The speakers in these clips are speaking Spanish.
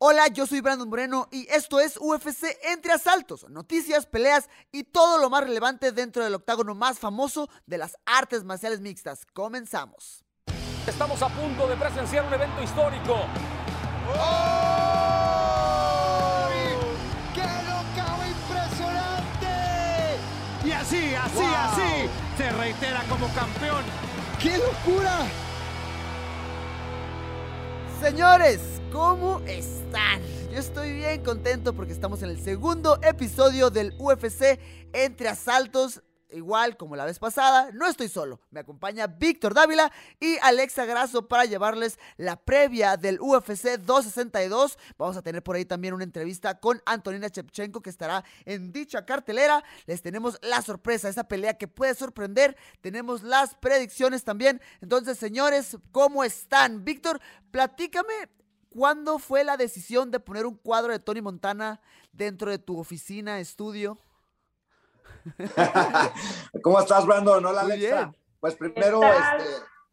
Hola, yo soy Brandon Moreno y esto es UFC Entre Asaltos, noticias, peleas y todo lo más relevante dentro del octágono más famoso de las artes marciales mixtas. Comenzamos. Estamos a punto de presenciar un evento histórico. ¡Qué knockout impresionante! Y así, así, Wow. así, se reitera como campeón. ¡Qué locura! Señores, ¿cómo están? Yo estoy bien contento porque estamos en el segundo episodio del UFC Entre Asaltos. Igual como la vez pasada, no estoy solo. Me acompaña Víctor Dávila y Alexa Grasso para llevarles la previa del UFC 262. Vamos a tener por ahí también una entrevista con Antonina Shevchenko que estará en dicha cartelera. Les tenemos la sorpresa, esa pelea que puede sorprender. Tenemos las predicciones también. Entonces, señores, ¿cómo están? Víctor, platícame ¿Cuándo fue la decisión de poner un cuadro de Tony Montana dentro de tu oficina, estudio? ¿Cómo estás, Brandon? Hola, Muy Alexa. bien. Pues primero, este,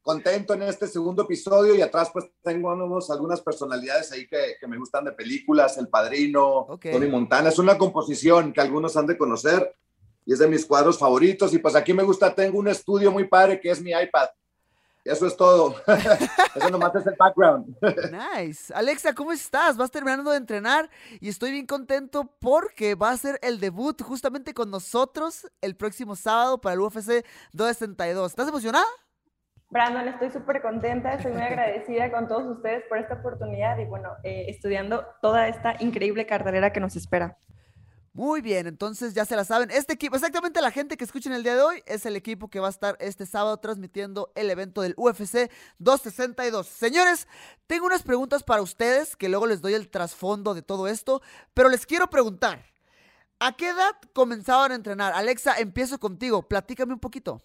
contento en este segundo episodio y atrás pues tengo unos- algunas personalidades ahí que, que me gustan de películas, El Padrino. Tony Montana. Es una composición que algunos han de conocer y es de mis cuadros favoritos. Y pues aquí me gusta, tengo un estudio muy padre que es mi iPad. Eso es todo. Eso nomás es el background. Nice. Alexa, ¿cómo estás? Vas terminando de entrenar y estoy bien contento porque va a ser el debut justamente con nosotros el próximo sábado para el UFC 262. ¿Estás emocionada? Brandon, estoy súper contenta, estoy muy agradecida con todos ustedes por esta oportunidad y bueno, eh, estudiando toda esta increíble cartelera que nos espera. Muy bien, entonces ya se la saben. Este equipo, exactamente la gente que escuchen el día de hoy, es el equipo que va a estar este sábado transmitiendo el evento del UFC 262. Señores, tengo unas preguntas para ustedes que luego les doy el trasfondo de todo esto, pero les quiero preguntar, ¿a qué edad comenzaban a entrenar? Alexa, empiezo contigo, platícame un poquito.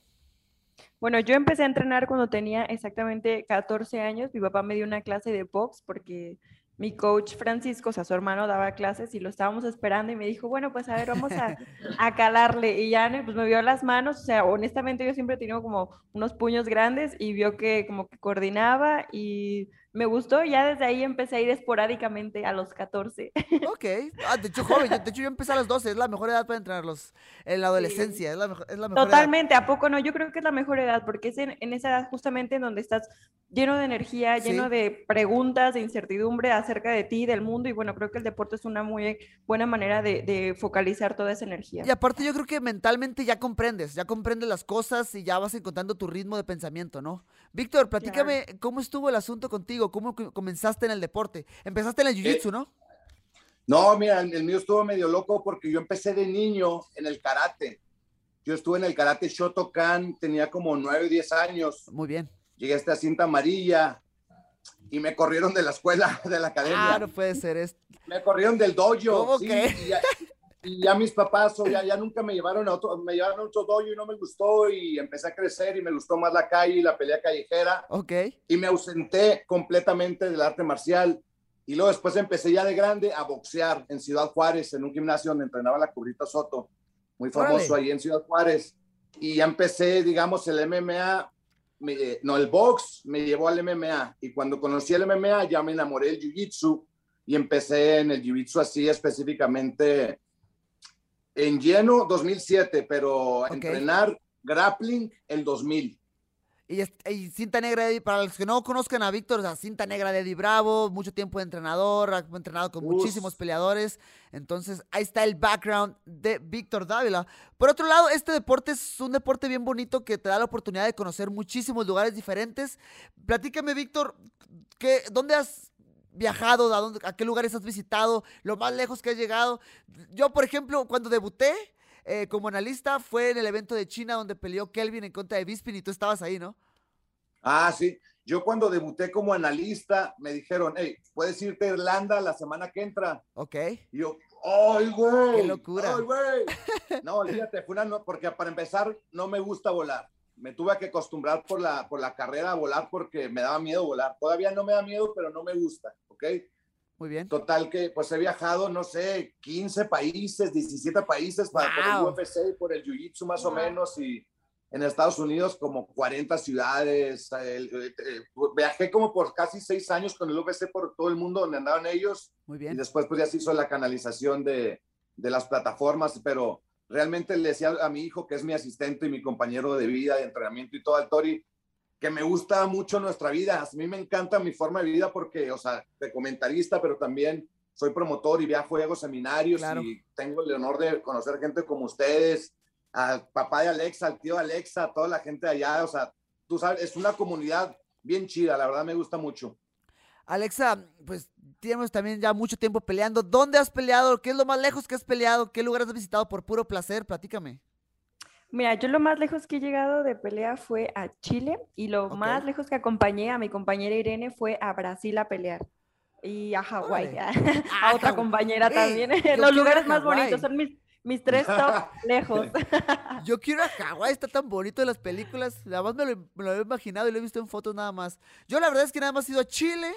Bueno, yo empecé a entrenar cuando tenía exactamente 14 años. Mi papá me dio una clase de box porque mi coach Francisco, o sea, su hermano daba clases y lo estábamos esperando y me dijo, bueno, pues a ver, vamos a, a calarle. Y ya pues me vio las manos, o sea, honestamente yo siempre he tenido como unos puños grandes y vio que como que coordinaba y me gustó. Ya desde ahí empecé a ir esporádicamente a los 14. Ok, ah, de hecho joven, yo- de hecho yo empecé a los 12, es la mejor edad para entrenarlos en la adolescencia, es la mejor, es la mejor edad. Totalmente, ¿a poco no? Yo creo que es la mejor edad, porque es en, en esa edad justamente en donde estás lleno de energía, lleno Sí. de preguntas, de incertidumbre acerca de ti, del mundo, y bueno, creo que el deporte es una muy buena manera de, de focalizar toda esa energía. Y aparte yo creo que mentalmente ya comprendes, ya comprendes las cosas y ya vas encontrando tu ritmo de pensamiento, ¿no? Víctor, platícame cómo estuvo el asunto contigo, cómo co- comenzaste en el deporte. Empezaste en el jiu-jitsu, ¿no? No, mira, el mío estuvo medio loco porque yo empecé de niño en el karate. Yo estuve en el karate Shotokan, tenía como 9 o 10 años. Muy bien. Llegué hasta cinta amarilla y me corrieron de la escuela, de la academia. Ah, no puede ser. Me corrieron del dojo. ¿Cómo sí, que? Y y ya mis papás o ya, ya nunca me llevaron a otro, me llevaron a otro dojo y no me gustó y empecé a crecer y me gustó más la calle y la pelea callejera Ok. y me ausenté completamente del arte marcial. Y luego después empecé ya de grande a boxear en Ciudad Juárez, en un gimnasio donde entrenaba la Cubrita Soto, muy famoso Órale. ahí en Ciudad Juárez. Y ya empecé, digamos, el MMA, me- no, el box me llevó al MMA. Y cuando conocí el MMA ya me enamoré del Jiu-Jitsu y empecé en el Jiu-Jitsu así específicamente en lleno 2007, pero entrenar grappling el 2000. Y, cinta negra de para los que no conozcan a Víctor, o sea, cinta negra de Eddie Bravo, mucho tiempo de entrenador, ha entrenado con Uf. muchísimos peleadores. Entonces, ahí está el background de Víctor Dávila. Por otro lado, este deporte es un deporte bien bonito que te da la oportunidad de conocer muchísimos lugares diferentes. Platícame, Víctor, ¿qué, ¿dónde has viajado? ¿A, dónde- ¿A qué lugares has visitado? ¿Lo más lejos que has llegado? Yo, por ejemplo, cuando debuté eh, como analista fue en el evento de China donde peleó Kelvin en contra de Bisping y tú estabas ahí, ¿no? Ah, sí. Yo cuando debuté como analista me dijeron, hey, puedes irte a Irlanda la semana que entra. Ok. Y yo, ¡Ay, güey! ¡Qué locura! ¡Ay, güey! No, olvídate, fue una no, porque para empezar no me gusta volar. Me tuve que acostumbrar por la, por la carrera a volar porque me daba miedo volar. Todavía no me da miedo, pero no me gusta, ¿ok? Muy bien. Total que pues he viajado, no sé, 15 países, 17 países para por el Wow. UFC y por el Jiu-Jitsu más o Wow. menos y en Estados Unidos como 40 ciudades. el- el- el- viajé como por casi seis años con el UFC por todo el mundo donde andaban ellos Muy y bien. después pues ya se hizo la canalización de, de las plataformas, pero realmente le decía a mi hijo que es mi asistente y mi compañero de vida, de entrenamiento y todo al Tori, que me gusta mucho nuestra vida. A mí me encanta mi forma de vida porque, o sea, de comentarista, pero también soy promotor y viajo y hago seminarios Claro. y tengo el honor de conocer gente como ustedes, al papá de Alexa, al tío de Alexa, a toda la gente de allá, o sea, tú sabes, es una comunidad bien chida, la verdad me gusta mucho. Alexa, pues tenemos también ya mucho tiempo peleando. ¿Dónde has peleado? ¿Qué es lo más lejos que has peleado? ¿Qué lugares has visitado por puro placer? Platícame. Mira, yo lo más lejos que he llegado de pelea fue a Chile y lo Ok. más lejos que acompañé a mi compañera Irene fue a Brasil a pelear y a Hawái, Órale. a otra compañera Ey, también. Los lugares más bonitos son mis, mis tres top lejos. Yo quiero a Hawái, está tan bonito de las películas. Además me lo, me lo he imaginado y lo he visto en fotos nada más. Yo la verdad es que nada más he ido a Chile,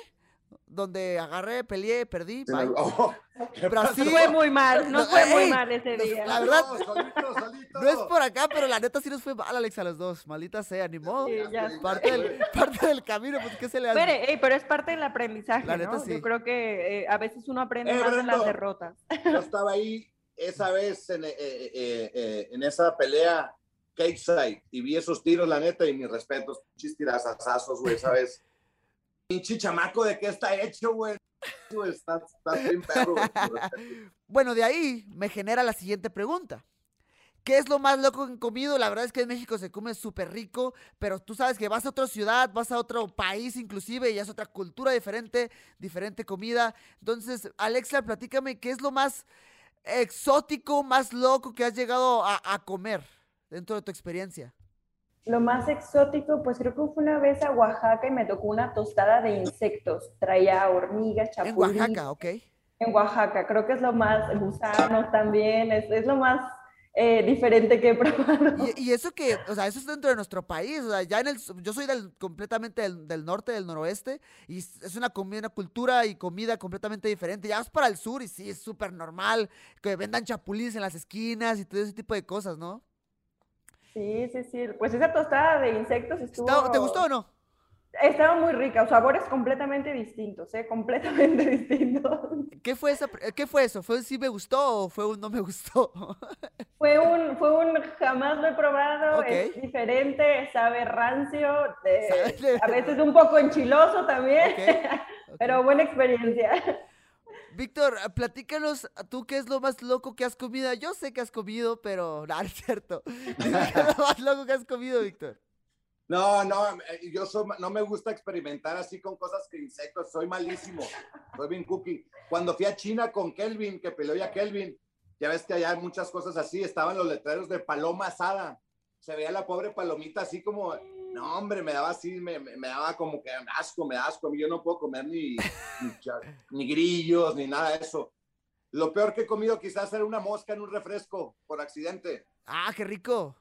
donde agarré, peleé, perdí. Oh, ¿qué Brasil. Nos fue muy mal, nos No, fue muy ey, mal ese día. la verdad- No, solito, solito. No es por acá, pero la neta sí nos fue mal, Alex, a los dos. Maldita sea, ni modo. Sí, ya Parte del, parte del camino, pues ¿qué se le hace? Pero, ey, pero es parte del aprendizaje, La neta, ¿no? sí. Yo creo que eh, a veces uno aprende Eh, más de las derrotas. Yo estaba ahí esa vez en, eh, eh, eh, en esa pelea Cakeside y vi esos tiros, la neta, y mis respetos, pinches tirazazazos, güey, ¿sabes? Pinche chamaco, ¿de qué está hecho, güey? Estás, estás bien perro, güey. Bueno, de ahí me genera la siguiente pregunta. ¿Qué es lo más loco que han comido? La verdad es que en México se come súper rico, pero tú sabes que vas a otra ciudad, vas a otro país inclusive y es otra cultura diferente, diferente comida. Entonces, Alexa, platícame, ¿qué es lo más exótico, más loco que has llegado a, a comer dentro de tu experiencia? Lo más exótico, pues creo que fue una vez a Oaxaca y me tocó una tostada de insectos. Traía hormigas, En chapulín. Oaxaca, ¿ok? En Oaxaca, creo que es lo más, gusanos también, es, es lo más eh, diferente que he probado. Y, y eso que, o sea, eso es dentro de nuestro país, o sea, ya en el, yo soy del, completamente del, del norte, del noroeste, y es una comida, una cultura y comida completamente diferente. Ya vas para el sur y sí, es súper normal que vendan chapulines en las esquinas y todo ese tipo de cosas, ¿no? Sí, sí, sí. Pues esa tostada de insectos estuvo... ¿Está- ¿Te gustó o no? Estaba muy rica, sabores completamente distintos, ¿eh? Completamente distintos. ¿Qué fue, esa, ¿Qué fue eso? ¿Fue un sí me gustó o fue un no me gustó? Fue un, fue un jamás lo he probado, Ok. es diferente, sabe rancio, Sabe- a veces un poco enchiloso también, Ok, pero buena experiencia. Víctor, platícanos tú qué es lo más loco que has comido. Yo sé que has comido, pero no, es cierto. Qué es lo más loco que has comido, Víctor. No, no, eh, yo soy, no me gusta experimentar así con cosas que insectos, soy malísimo, soy bien cookie. Cuando fui a China con Kelvin, que peleó ya Kelvin, ya ves que allá hay muchas cosas así, estaban los letreros de paloma asada, se veía la pobre palomita así como, no hombre, me daba así, me, me- daba como que asco, me da asco, yo no puedo comer ni, ni, grillos, ni nada de eso. Lo peor que he comido quizás era una mosca en un refresco, por accidente. Ah, qué rico.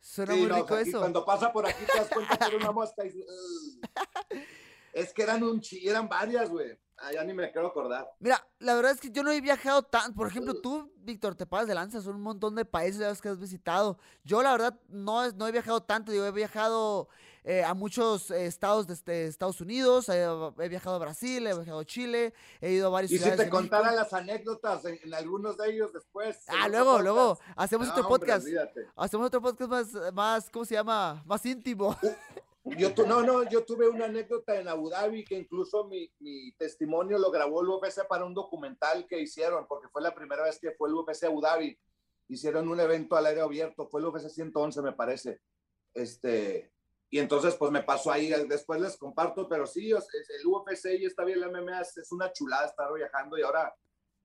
Suena Sí, muy no, rico eso. cuando pasa por aquí te das cuenta que era una mosca y es que eran un chi- eran varias, güey. Ah, ya ni me quiero acordar. Mira, la verdad es que yo no he viajado tan, por ejemplo, tú, Víctor, te pasas de lanza, son un montón de países que has visitado. Yo, la verdad, no, no he viajado tanto, yo he viajado eh, a muchos eh, estados de este- Estados Unidos, he viajado a Brasil, he viajado a Chile, he ido a varias Y si ciudades te de México. contara las anécdotas en, en algunos de ellos después. Ah, luego, podcast. luego, hacemos No, otro podcast, hacemos otro podcast más, más, ¿cómo se llama? Más íntimo. Yo tu- no, no, yo tuve una anécdota en Abu Dhabi que incluso mi, mi testimonio lo grabó el UFC para un documental que hicieron, porque fue la primera vez que fue el UFC Abu Dhabi. Hicieron un evento al aire abierto, fue el UFC 111, me parece. Este, y entonces, pues me pasó ahí, después les comparto, pero sí, el UFC y está bien, el MMA es, es una chulada estar viajando y ahora,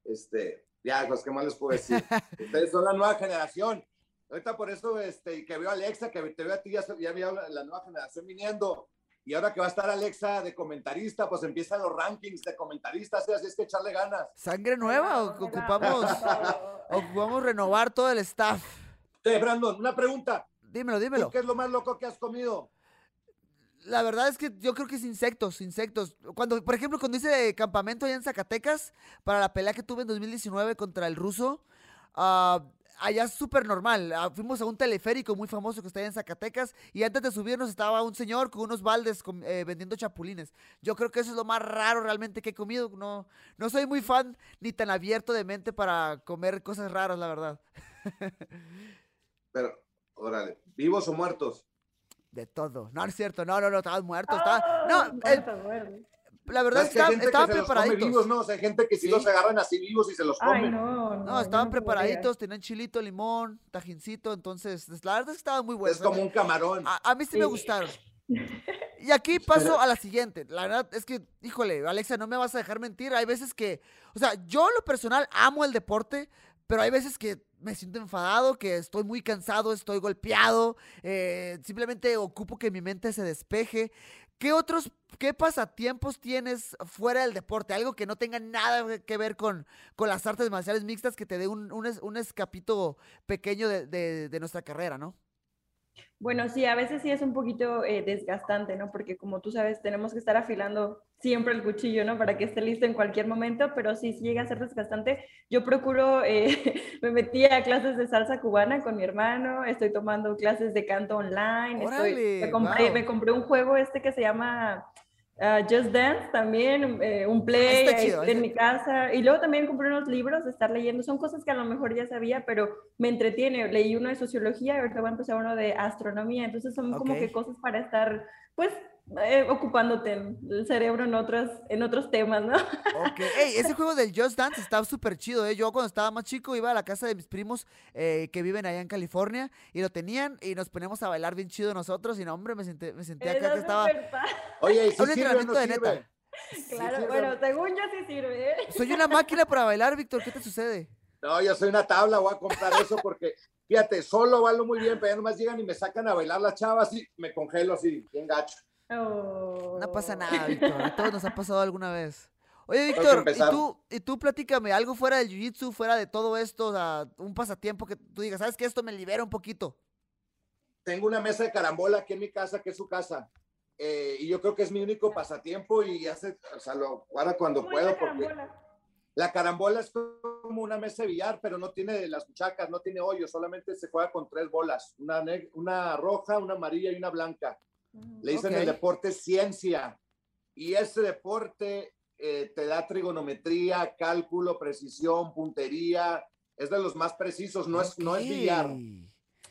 este, ya, pues, ¿qué más les puedo decir? Ustedes son la nueva generación. Ahorita por eso, este, y que veo a Alexa, que te veo a ti, ya, ya veo la, la nueva generación viniendo. Y ahora que va a estar Alexa de comentarista, pues empiezan los rankings de comentaristas, ¿eh? así es que echarle ganas. ¿Sangre nueva o ocupamos, ocupamos renovar todo el staff? Eh, Brandon, una pregunta. Dímelo, ¿Tú dímelo. ¿Qué es lo más loco que has comido? La verdad es que yo creo que es insectos, insectos. Cuando, por ejemplo, cuando hice campamento allá en Zacatecas, para la pelea que tuve en 2019 contra el ruso, ah, allá es súper normal. Ah, fuimos a un teleférico muy famoso que está allá en Zacatecas y antes de subirnos estaba un señor con unos baldes eh, vendiendo chapulines. Yo creo que eso es lo más raro realmente que he comido. No, no soy muy fan ni tan abierto de mente para comer cosas raras, la verdad. Pero, órale, ¿vivos o muertos? De todo. No, no es cierto. No, no, no, estaban muertos. estaba- Ah, No, muerto, muerto. La verdad Es que estaban, preparaditos. vivos, ¿no? O sea, hay gente que sí, Sí. los agarran así vivos y se los comen. Ay, no. No, estaban podría. preparaditos, tenían chilito, limón, tajincito, entonces la verdad es que estaban muy buenos. es como un camarón. A, a mí sí, me Sí. gustaron. Y aquí paso a la siguiente. La verdad es que, híjole, Alexa, no me vas a dejar mentir. Hay veces que, o sea, yo en lo personal amo el deporte, pero hay veces que me siento enfadado, que estoy muy cansado, estoy golpeado, eh, simplemente ocupo que mi mente se despeje. ¿Qué otros, qué pasatiempos tienes fuera del deporte? Algo que no tenga nada que ver con, con las artes marciales mixtas, que te dé un, un, es- un escapito pequeño de- de nuestra carrera, ¿no? Bueno, sí, a veces sí es un poquito eh, desgastante, ¿no? Porque como tú sabes, tenemos que estar afilando siempre el cuchillo, ¿no? Para que esté listo en cualquier momento, pero sí, sí llega a ser desgastante. Yo procuro, eh, me metí a clases de salsa cubana con mi hermano, estoy tomando clases de canto online, estoy- compré, me compré un juego este que se llama ah, Just Dance también, eh, un play está ahí chido, en mi casa, y luego también compré unos libros de estar leyendo, son cosas que a lo mejor ya sabía, pero me entretiene. Leí uno de sociología y ahorita voy a empezar uno de astronomía. Entonces son como Ok. que cosas para estar, pues, eh, ocupándote el cerebro en otros, en otros temas, ¿no? Ok, Ey, ese juego del Just Dance está súper chido, ¿eh? Yo cuando estaba más chico iba a la casa de mis primos eh, que viven allá en California y lo tenían y nos poníamos a bailar bien chido nosotros y no, hombre, me senté, me senté acá que estaba... Oye, ¿y si un sirve o no entrenamiento de neta. Claro, sí, bueno, según yo sí sirve, ¿eh? Soy una máquina para bailar, Víctor, ¿qué te sucede? No, yo soy una tabla, voy a comprar eso porque, fíjate, solo bailo muy bien, pero ya nomás llegan y me sacan a bailar las chavas y me congelo así, bien gacho. Oh. No pasa nada, Víctor, a todos nos ha pasado alguna vez. Oye, que Víctor, ¿y tú, y tú platícame, algo fuera del Jiu-Jitsu, fuera de todo esto, o sea, un pasatiempo que tú digas, ¿sabes qué? Esto me libera un poquito. Tengo una mesa de carambola aquí en mi casa, que es su casa. eh, y yo creo que es mi único pasatiempo y hace, o sea, lo ahora cuando ¿Cómo es puedo, la porque carambola? la carambola es como una mesa de billar, pero no tiene las muchacas, no tiene hoyo, solamente se juega con tres bolas, una, una roja, una amarilla y una blanca. Le dicen el deporte ciencia. Y ese deporte eh, te da trigonometría, cálculo, precisión, puntería. Es de los más precisos, no es, no es billar.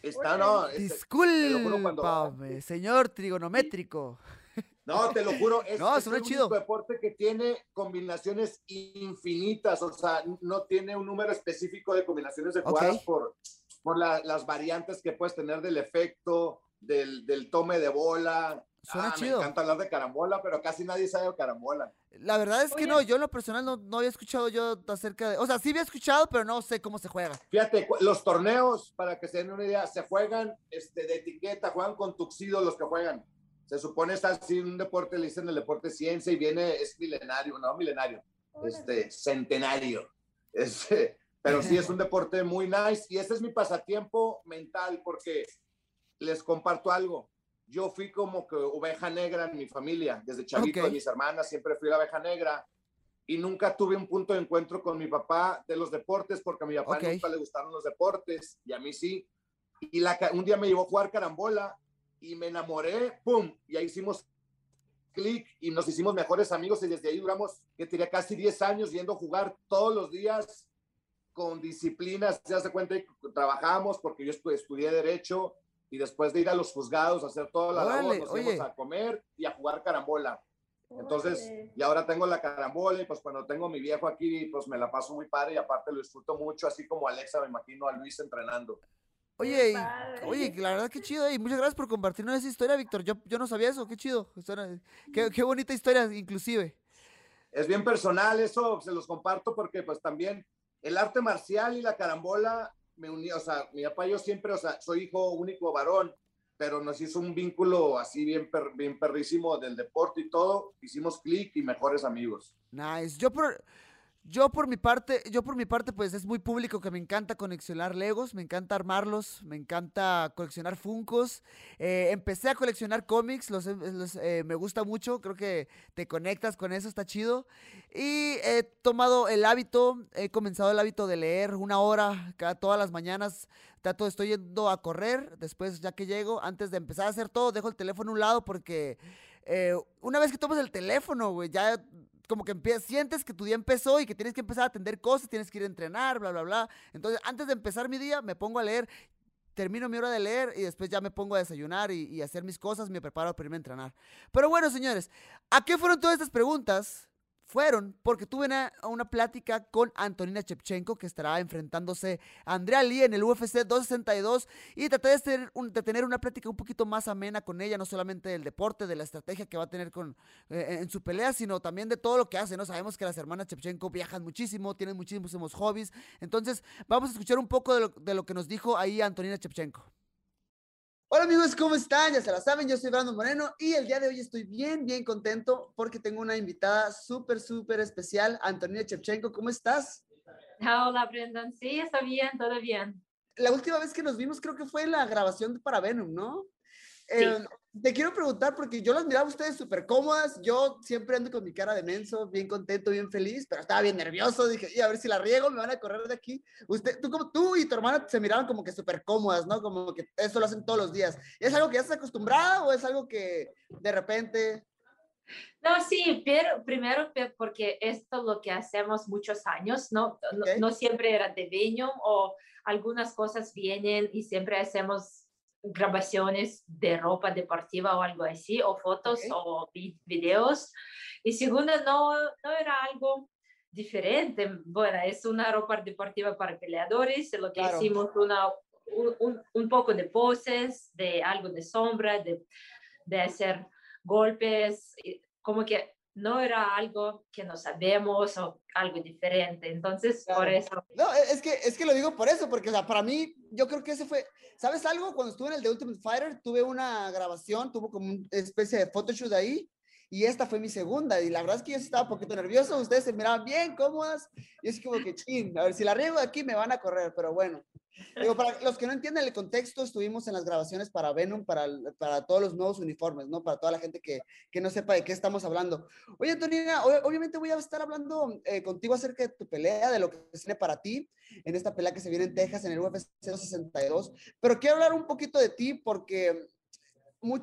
Está, no, cuando- Discúlpame, señor trigonométrico. no, te lo juro, es, No, es el chido. deporte que tiene combinaciones infinitas, o sea, no tiene un número específico de combinaciones de jugadas por, por la- las variantes que puedes tener del efecto, del, del tome de bola. Suena Ah, chido. Me encanta hablar de carambola, pero casi nadie sabe de carambola. La verdad es que Oye. no, yo en lo personal no, no había escuchado yo acerca de... O sea, sí había escuchado, pero no sé cómo se juega. Fíjate, los torneos, para que se den una idea, se juegan este, de etiqueta, juegan con tuxido los que juegan. Se supone es así un deporte, le dicen el deporte ciencia y viene, es milenario, no milenario, este, centenario. Este, pero sí es un deporte muy nice y ese es mi pasatiempo mental porque les comparto algo. Yo fui como que oveja negra en mi familia, desde chavito, Ok. de mis hermanas, siempre fui la oveja negra y nunca tuve un punto de encuentro con mi papá de los deportes porque a mi papá Ok. nunca le gustaron los deportes y a mí sí. Y la, un día me llevó a jugar carambola y me enamoré, ¡pum! Y ahí hicimos clic y nos hicimos mejores amigos y desde ahí duramos, que tenía casi 10 años yendo a jugar todos los días con disciplinas, se hace cuenta que trabajamos porque yo estu- estudié Derecho y después de ir a los juzgados a hacer toda la labor, nos oye. íbamos a comer y a jugar carambola. Entonces, Órale. y ahora tengo la carambola y pues cuando tengo mi viejo aquí, pues me la paso muy padre y aparte lo disfruto mucho, así como Alexa, me imagino a Luis entrenando. Oye, y- oye, la verdad que chido, y muchas gracias por compartirnos esa historia, Víctor. Yo, yo no sabía eso, qué chido. Qué, qué bonita historia, inclusive. Es bien personal, eso se los comparto porque pues también el arte marcial y la carambola me uní, o sea, mi papá yo siempre, o sea, soy hijo único varón pero nos hizo un vínculo así bien, bien perrísimo del deporte y todo. Hicimos clic y mejores amigos. Nice. Yo por, yo por mi parte, yo por mi parte, pues es muy público que me encanta coleccionar Legos, me encanta armarlos, me encanta coleccionar Funcos. Eh, empecé a coleccionar cómics, los, eh, me gusta mucho, creo que te conectas con eso, está chido. Y he tomado el hábito, he comenzado el hábito de leer una hora cada, todas las mañanas. Trato, estoy yendo a correr, después ya que llego, antes de empezar a hacer todo, dejo el teléfono a un lado porque eh, una vez que tomas el teléfono, güey, ya como que empiezas, sientes que tu día empezó y que tienes que empezar a atender cosas, tienes que ir a entrenar, bla, bla, bla. Entonces, antes de empezar mi día, me pongo a leer, termino mi hora de leer y después ya me pongo a desayunar y, y hacer mis cosas, me preparo para irme a entrenar. Pero bueno, señores, ¿a qué fueron todas estas preguntas? Fueron porque tuve una, plática con Antonina Chepchenko, que estará enfrentándose a Andrea Lee en el UFC 262, y traté de tener, de tener una plática un poquito más amena con ella, no solamente del deporte, de la estrategia que va a tener con, eh, en su pelea, sino también de todo lo que hace, ¿no? Sabemos que las hermanas Chepchenko viajan muchísimo, tienen muchísimos hobbies, entonces vamos a escuchar un poco de lo, de lo que nos dijo ahí Antonina Chepchenko. Hola amigos, ¿cómo están? Ya se la saben, yo soy Brandon Moreno y el día de hoy estoy bien, bien contento porque tengo una invitada súper, súper especial, Antonina Chevchenko. ¿Cómo estás? Hola Brandon, sí, está bien, todo bien. La última vez que nos vimos creo que fue en la grabación para Venom, ¿no? Eh, te quiero preguntar, porque yo las miraba a ustedes súper cómodas, yo siempre ando con mi cara de menso, bien contento, bien feliz, pero estaba bien nervioso, dije, y a ver si la riego, me van a correr de aquí. Usted, tú, como, tú y tu hermana se miraban como que súper cómodas, ¿no? Como que eso lo hacen todos los días. ¿Es algo que ya estás acostumbrada o es algo que de repente... No, sí, pero primero porque esto es lo que hacemos muchos años, ¿no? No, no siempre era de Venom o algunas cosas vienen y siempre hacemos grabaciones de ropa deportiva o algo así, o fotos o videos. Y segundo, no, no era algo diferente. Bueno, es una ropa deportiva para peleadores, lo que hicimos una, un, un, poco de poses, de algo de sombra, de, de hacer golpes, como que no era algo que no sabemos o algo diferente. Entonces, por eso. No, e, es que, es que lo digo por eso, porque o sea, para mí, yo creo que ese fue, ¿sabes algo? Cuando estuve en el The Ultimate Fighter, tuve una grabación, tuvo como una especie de photoshoot ahí, y esta fue mi segunda, y la verdad es que yo estaba un poquito nervioso, ustedes se miraban bien cómodas, y es como que, chin, a ver, si la riego aquí me van a correr, pero bueno. Digo, para los que no entienden el contexto, estuvimos en las grabaciones para Venom, para, para todos los nuevos uniformes, ¿no? Para toda la gente que, que no sepa de qué estamos hablando. Oye, Antonina, obviamente voy a estar hablando eh, contigo acerca de tu pelea, de lo que viene para ti en esta pelea que se viene en Texas, en el UFC 62. Pero quiero hablar un poquito de ti porque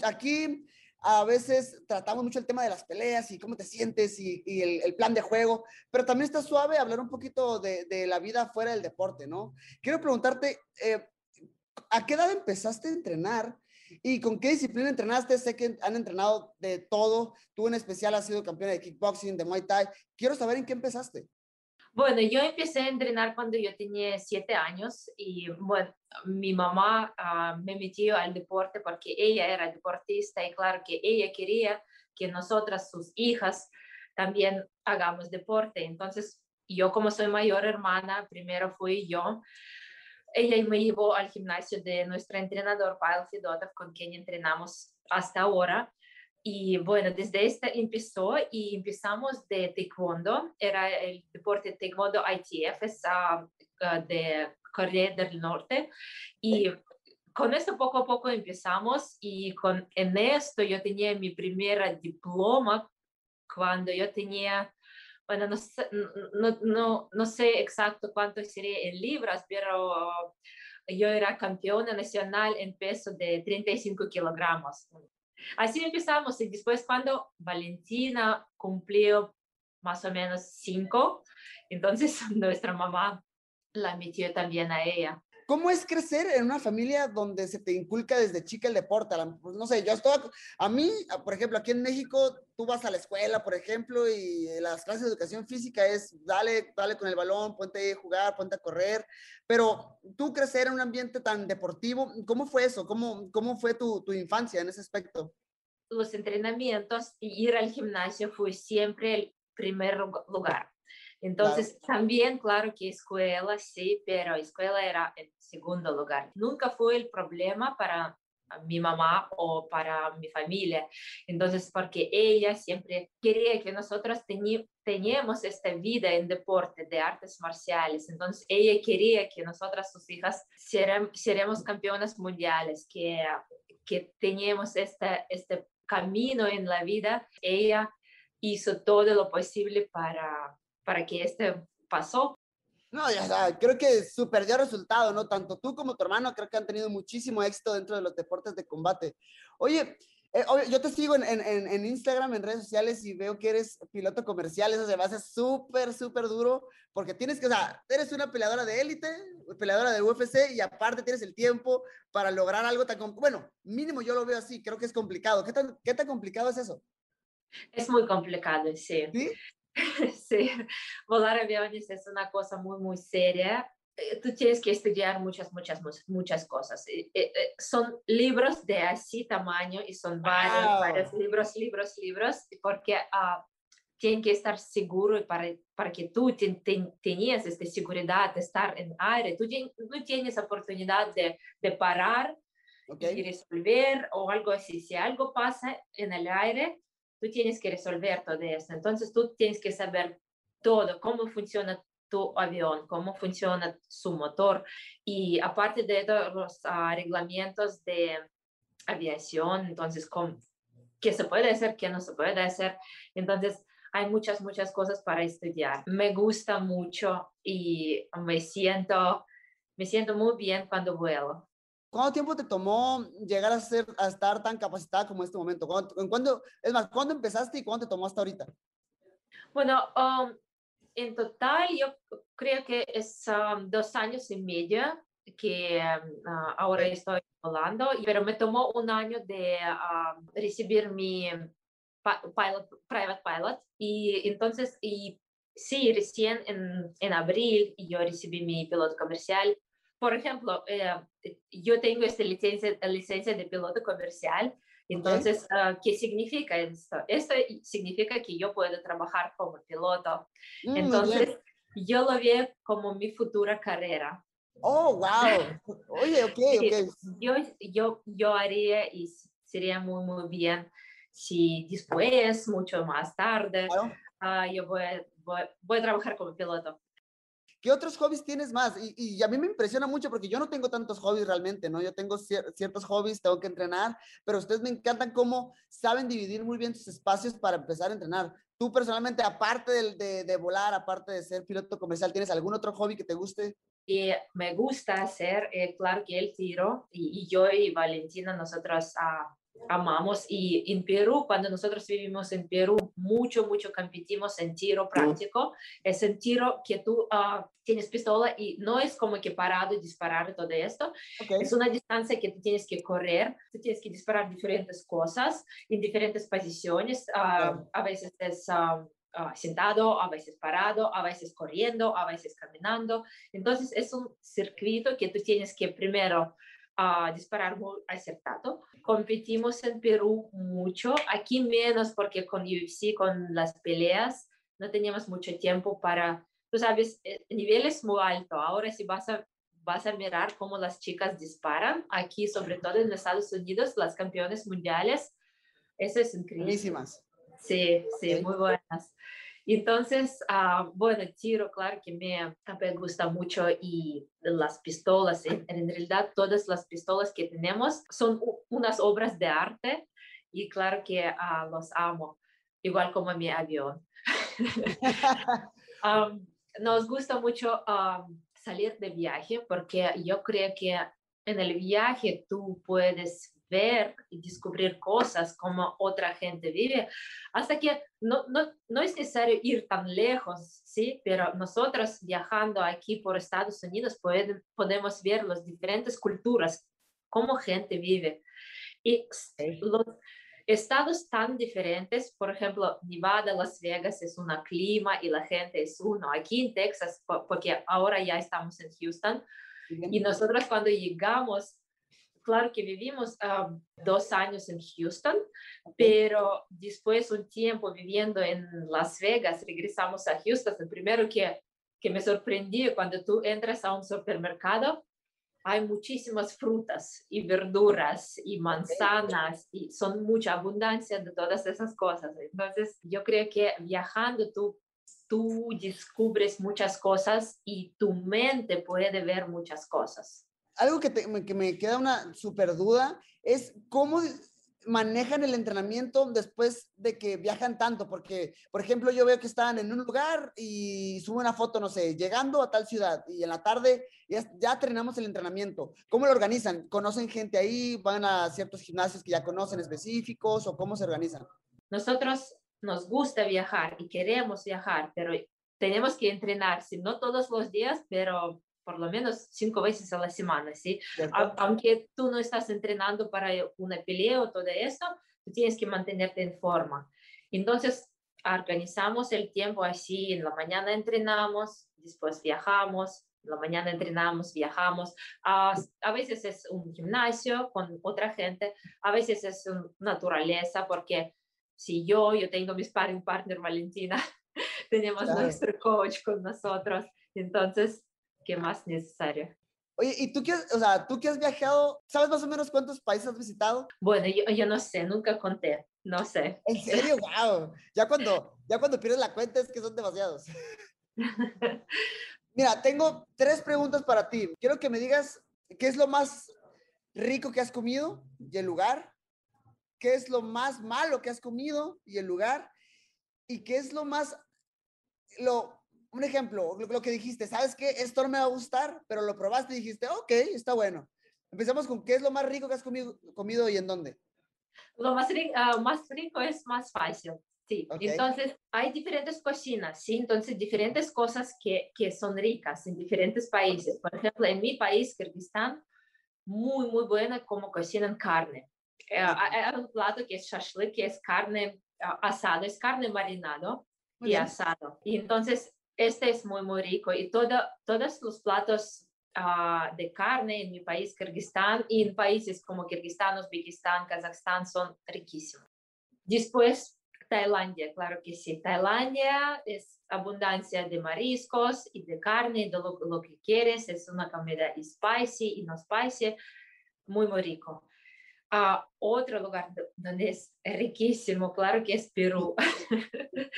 aquí a veces tratamos mucho el tema de las peleas y cómo te sientes y, el, plan de juego, pero también está suave hablar un poquito de, la vida fuera del deporte, ¿no? Quiero preguntarte, eh, ¿a qué edad empezaste a entrenar y con qué disciplina entrenaste? Sé que han entrenado de todo, tú en especial has sido campeona de kickboxing, de Muay Thai. Quiero saber en qué empezaste. Bueno, yo empecé a entrenar cuando yo tenía siete años y bueno, mi mamá ah, me metió al deporte porque ella era deportista y claro que ella quería que nosotras, sus hijas, también hagamos deporte. Entonces, yo como soy mayor hermana, primero fui yo. Ella me llevó al gimnasio de nuestro entrenador, Pavel Fedotov, con quien entrenamos hasta ahora. Y bueno, desde esta empezó y empezamos de taekwondo, era el deporte taekwondo ITF, es uh, de Corea del Norte. Y con esto poco a poco empezamos y con, en esto yo tenía mi primera diploma cuando yo tenía, bueno, no sé, no, no, no sé exacto cuánto sería en libras, pero yo era campeona nacional en peso de 35 kilogramos. Así empezamos y después cuando Valentina cumplió más o menos cinco, entonces nuestra mamá la metió también a ella. ¿Cómo es crecer en una familia donde se te inculca desde chica el deporte? Pues, no sé, yo estoy, a mí, por ejemplo, aquí en México, tú vas a la escuela, por ejemplo, y las clases de educación física es, dale, dale con el balón, ponte a jugar, ponte a correr, pero tú crecer en un ambiente tan deportivo, ¿cómo fue eso? ¿Cómo, cómo fue tu, tu infancia en ese aspecto? Los entrenamientos y ir al gimnasio fue siempre el primer lugar. Entonces, también, claro que escuela, sí, pero escuela era el segundo lugar. Nunca fue el problema para, mi mamá o para mi familia. Entonces, porque ella siempre quería que nosotros teníamos esta vida en deporte de artes marciales. Entonces, ella quería que nosotras, sus hijas, seremos campeonas mundiales, que, que teníamos este, este camino en la vida. Ella hizo todo lo posible para, para que este pasó. No, ya, creo que super dio resultado, ¿no? Tanto tú como tu hermano creo que han tenido muchísimo éxito dentro de los deportes de combate. Oye, eh, yo te sigo en, en, en, Instagram, en redes sociales y veo que eres piloto comercial. Eso se me hace súper, súper duro porque tienes que, o sea, eres una peleadora de élite, peleadora de UFC y aparte tienes el tiempo para lograr algo tan, bueno, mínimo yo lo veo así, creo que es complicado. ¿Qué tan, qué tan complicado es eso? Es muy complicado, sí. ¿Sí? sí, volar aviones es una cosa muy, muy seria. Eh, tú tienes que estudiar muchas, muchas, muchas cosas. Eh, eh, son libros de así tamaño y son varios, varios libros, libros, libros, porque uh, tienen que estar seguro para, para que tú tenías esta seguridad de estar en aire. Tú no tienes oportunidad de, de parar y resolver o algo así. Si algo pasa en el aire, tú tienes que resolver todo eso. Entonces tú tienes que saber todo, cómo funciona tu avión, cómo funciona su motor y aparte de todos los uh, reglamentos de aviación, entonces qué se puede hacer, qué no se puede hacer. Entonces hay muchas, muchas cosas para estudiar. Me gusta mucho y me siento, me siento muy bien cuando vuelo. ¿Cuánto tiempo te tomó llegar a, ser, a estar tan capacitada como en este momento? ¿En cuándo, es más, ¿cuándo empezaste y cuándo te tomó hasta ahorita? Bueno, um, en total yo creo que es um, dos años y medio que um, ahora estoy volando, pero me tomó un año de recibir mi pilot, private pilot y entonces y sí, recién en, en abril yo recibí mi piloto comercial por ejemplo, eh, yo tengo esta licencia, licencia de piloto comercial, entonces, uh, ¿qué significa esto? Esto significa que yo puedo trabajar como piloto. Mm, entonces, yo lo veo como mi futura carrera. Oh, wow. Oye, ok, ok. Yo, yo, yo haría y sería muy, muy bien si después, mucho más tarde, uh, yo voy, voy, voy a trabajar como piloto. ¿Qué otros hobbies tienes más? Y, a mí me impresiona mucho porque yo no tengo tantos hobbies realmente, ¿no? Yo tengo ciertos hobbies, tengo que entrenar, pero ustedes me encantan cómo saben dividir muy bien sus espacios para empezar a entrenar. Tú personalmente, aparte de, volar, aparte de ser piloto comercial, ¿tienes algún otro hobby que te guste? Y me gusta hacer, eh, claro que el tiro, y, yo y Valentina, nosotros uh, amamos. Y en Perú, cuando nosotros vivimos en Perú, mucho, mucho competimos en tiro práctico. Es en tiro que tú uh, tienes pistola y no es como que parado y disparar todo esto. Es una distancia que tú tienes que correr, tú tienes que disparar diferentes cosas en diferentes posiciones. Uh, a veces es... Uh, sentado, a veces parado, a veces corriendo, a veces caminando. Entonces es un circuito que tú tienes que primero a disparar muy acertado. Competimos en Perú mucho, aquí menos porque con UFC, con las peleas, no teníamos mucho tiempo para, tú sabes, el nivel es muy alto. Ahora si vas a, vas a mirar cómo las chicas disparan, aquí sobre todo en Estados Unidos, las campeones mundiales, eso es increíble. Sí, sí, muy buenas. Entonces, uh, bueno, tiro, claro que me, me, gusta mucho y las pistolas, en, en, realidad todas las pistolas que tenemos son unas obras de arte y claro que uh, los amo, igual como mi avión. um, nos gusta mucho um, salir de viaje porque yo creo que en el viaje tú puedes ver y descubrir cosas como otra gente vive, hasta que no, no, no es necesario ir tan lejos, ¿sí? Pero nosotros viajando aquí por Estados Unidos podemos ver las diferentes culturas, cómo gente vive. Y los estados tan diferentes, por ejemplo, Nevada, Las Vegas es un clima y la gente es uno. Aquí en Texas, porque ahora ya estamos en Houston, y nosotros cuando llegamos claro que vivimos dos años en Houston, pero después un tiempo viviendo en Las Vegas, regresamos a Houston. El primero que, que me sorprendió cuando tú entras a un supermercado, hay muchísimas frutas y verduras y manzanas y son mucha abundancia de todas esas cosas. Entonces, yo creo que viajando tú, tú descubres muchas cosas y tu mente puede ver muchas cosas. Algo que, que me queda una súper duda es cómo manejan el entrenamiento después de que viajan tanto? Porque, por ejemplo, yo veo que están en un lugar y suben una foto, no sé, llegando a tal ciudad y en la tarde ya, ya terminamos el entrenamiento. ¿Cómo lo organizan? ¿Conocen gente ahí? ¿Van a ciertos gimnasios que ya conocen específicos o cómo se organizan? Nosotros nos gusta viajar y queremos viajar, pero tenemos que entrenar, si no todos los días, pero por lo menos cinco veces a la semana, ¿sí? Aunque tú no estás entrenando para una pelea o todo eso, tú tienes que mantenerte en forma. Entonces, organizamos el tiempo así, en la mañana entrenamos, después viajamos, en la mañana entrenamos, viajamos. a veces es un gimnasio con otra gente, a veces es naturaleza, porque si yo, yo tengo mi sparring partner Valentina, tenemos nuestro coach con nosotros, entonces ¿Qué más necesario? Oye, ¿y tú qué, o sea, tú que has viajado, sabes más o menos cuántos países has visitado? Bueno, yo, yo no sé, nunca conté, no sé. ¿En serio? ¡Wow! Ya cuando, ya cuando pierdes la cuenta es que son demasiados. Mira, tengo tres preguntas para ti. Quiero que me digas qué es lo más rico que has comido y el lugar, qué es lo más malo que has comido y el lugar, y qué es lo más, lo un ejemplo, lo, que dijiste, ¿sabes qué? Esto no me va a gustar, pero lo probaste y dijiste, ok, está bueno. Empezamos con qué es lo más rico que has comido, comido y en dónde. Lo más rico, ah, más rico es más fácil. Sí, entonces hay diferentes cocinas, ¿sí? Entonces diferentes cosas que, que son ricas en diferentes países. Por ejemplo, en mi país, Kirguistán, muy, muy buena como cocinan carne. Eh, hay un plato que es shashlik, que es carne uh, asado, es carne marinado y asado. Y entonces este es muy, muy rico y todo, todos los platos uh, de carne en mi país, Kirguistán, y en países como Kirguistán, Uzbekistán, Kazajstán son riquísimos. Después, Tailandia, claro que sí. Tailandia es abundancia de mariscos y de carne, de lo, lo que quieres. Es una comida spicy y no spicy, muy, muy rico. Uh, otro lugar donde es riquísimo, claro que es Perú.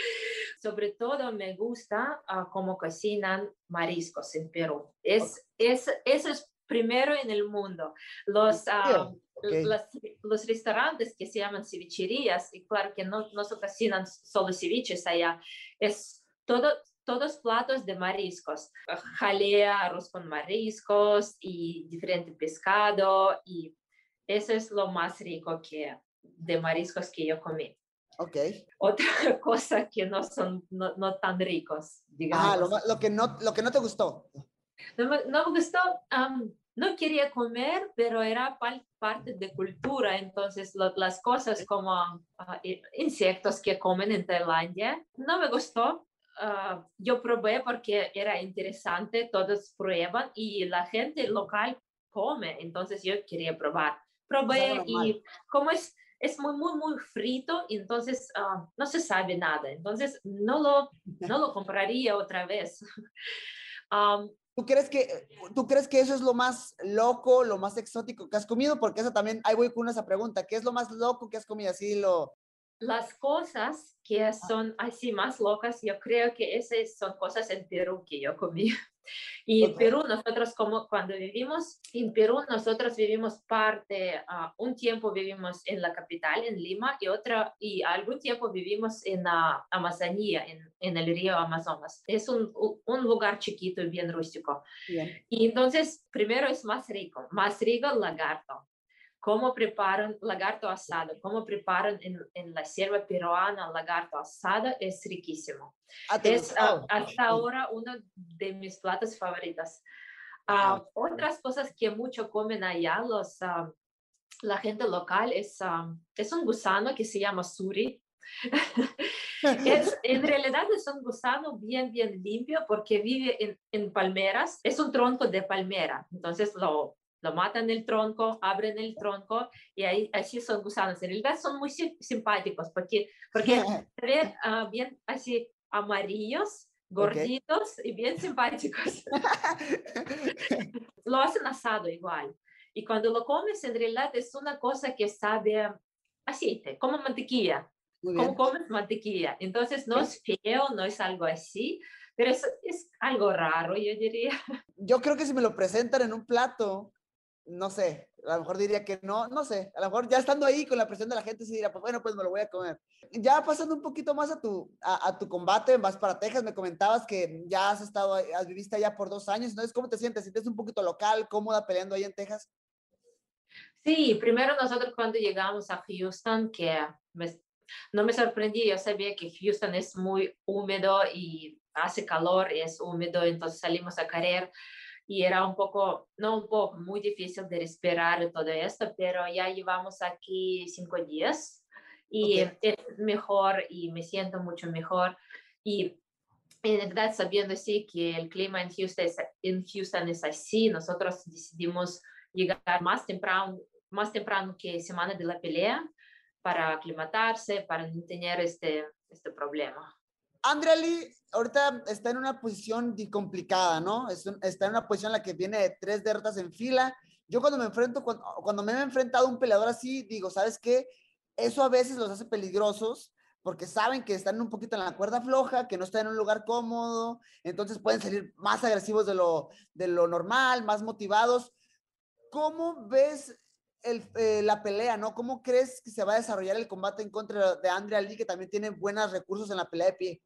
Sobre todo me gusta uh, cómo cocinan mariscos en Perú. Es, es, eso es primero en el mundo. Los, uh, los, los, restaurantes que se llaman cevicherías, y claro que no, no se cocinan solo ceviches allá, es todo, todos platos de mariscos, jalea, arroz con mariscos y diferente pescado y eso es lo más rico que de mariscos que yo comí. Ok. Otra cosa que no son no, no tan ricos, digamos. Ah, lo, lo, que no, lo que no te gustó. No, no me gustó, no quería comer, pero era parte de cultura, entonces las cosas como uh, insectos que comen en Tailandia, no me gustó. Uh, yo probé porque era interesante, todos prueban y la gente local come, entonces yo quería probar probé y como es, es muy, muy, muy frito, entonces uh, no se sabe nada. Entonces no lo, no lo compraría otra vez. um, ¿Tú crees, que, ¿Tú crees que eso es lo más loco, lo más exótico que has comido? Porque eso también, ahí voy con esa pregunta. ¿Qué es lo más loco que has comido? Así lo... Las cosas que son así más locas, yo creo que esas son cosas en Perú que yo comí. Y en Perú, nosotros como cuando vivimos en Perú, nosotros vivimos parte, uh, un tiempo vivimos en la capital, en Lima, y otra, y algún tiempo vivimos en la Amazonía, en, en el río Amazonas. Es un, un lugar chiquito y bien rústico. Y entonces, primero es más rico, más rico el lagarto cómo preparan lagarto asado, cómo preparan en, en la sierva peruana lagarto asado es riquísimo. Ah, es uh, hasta ahora uno de mis platos favoritos. Uh, otras cosas que mucho comen allá los, uh, la gente local es, es un gusano que se llama suri. es, en realidad es un gusano bien, bien limpio porque vive en, en palmeras. Es un tronco de palmera. Entonces lo, lo matan el tronco, abren el tronco y ahí así son gusanos. En realidad son muy simpáticos porque, porque se ven uh, bien así amarillos, gorditos okay. y bien simpáticos. lo hacen asado igual. Y cuando lo comes, en realidad es una cosa que sabe aceite, como mantequilla. Como comes mantequilla. Entonces no es feo, no es algo así, pero es, es algo raro, yo diría. Yo creo que si me lo presentan en un plato, no sé, a lo mejor diría que no, no sé, a lo mejor ya estando ahí con la presión de la gente, sí diría, pues bueno, pues me lo voy a comer. Ya pasando un poquito más a tu, a, tu combate, vas para Texas, me comentabas que ya has estado, has viviste allá por dos años, entonces, ¿cómo te sientes? ¿Sientes un poquito local, cómoda peleando ahí en Texas? Sí, primero nosotros cuando llegamos a Houston, que no me sorprendí, yo sabía que Houston es muy húmedo y hace calor, es húmedo, entonces salimos a correr y era un poco, no un poco, muy difícil de respirar todo esto, pero ya llevamos aquí cinco días y es mejor y me siento mucho mejor. Y en verdad, sabiendo sí que el clima en Houston, es, en Houston es así, nosotros decidimos llegar más temprano, más temprano que semana de la pelea para aclimatarse, para no tener este, este problema. Andrea Lee ahorita está en una posición complicada, ¿no? está en una posición en la que viene de tres derrotas en fila. Yo cuando me enfrento, cuando, me he enfrentado a un peleador así, digo, ¿sabes qué? Eso a veces los hace peligrosos porque saben que están un poquito en la cuerda floja, que no están en un lugar cómodo, entonces pueden salir más agresivos de lo, de lo normal, más motivados. ¿Cómo ves eh, la pelea, no? ¿Cómo crees que se va a desarrollar el combate en contra de Andrea Lee, que también tiene buenos recursos en la pelea de pie?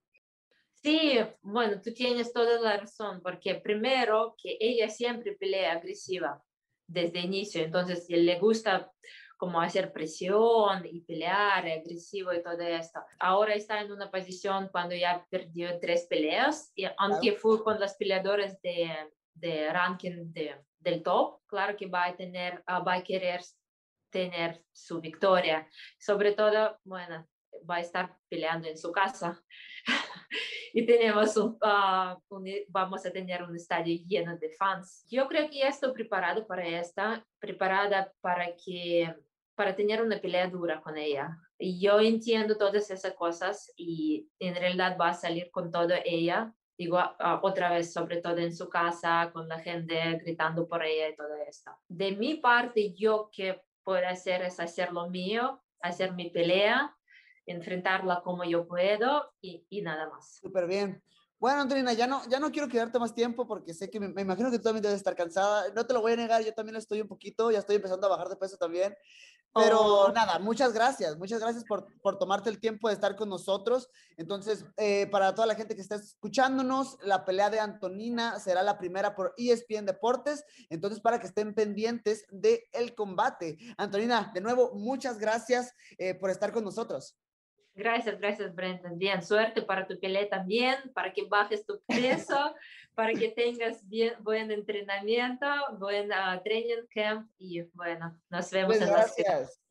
Sí, bueno, tú tienes toda la razón, porque primero que ella siempre pelea agresiva desde inicio, entonces le gusta como hacer presión y pelear agresivo y todo esto. Ahora está en una posición cuando ya perdió tres peleas, y aunque fue con los peleadores de, de ranking de, del top, claro que va a tener, ah, va a querer tener su victoria. Sobre todo, bueno, va a estar peleando en su casa. y tenemos ah, un, vamos a tener un estadio lleno de fans. Yo creo que ya estoy preparado para esta, preparada para que para tener una pelea dura con ella. Yo entiendo todas esas cosas y en realidad va a salir con todo ella. Digo, ah, otra vez, sobre todo en su casa, con la gente gritando por ella y todo esto. De mi parte, yo que puedo hacer es hacer lo mío, hacer mi pelea enfrentarla como yo puedo y, y nada más. Súper bien. Bueno, Antonina, ya no, ya no quiero quedarte más tiempo porque sé que me, imagino que tú también debes estar cansada. No te lo voy a negar, yo también estoy un poquito, ya estoy empezando a bajar de peso también. Pero oh. nada, muchas gracias, muchas gracias por, por, tomarte el tiempo de estar con nosotros. Entonces, eh, para toda la gente que está escuchándonos, la pelea de Antonina será la primera por ESPN Deportes. Entonces, para que estén pendientes del el combate. Antonina, de nuevo, muchas gracias eh, por estar con nosotros. Gracias, gracias, Brendan. Bien, suerte para tu pelea también, para que bajes tu peso, para que tengas bien, buen entrenamiento, buen uh, training camp y bueno, nos vemos en las gracias.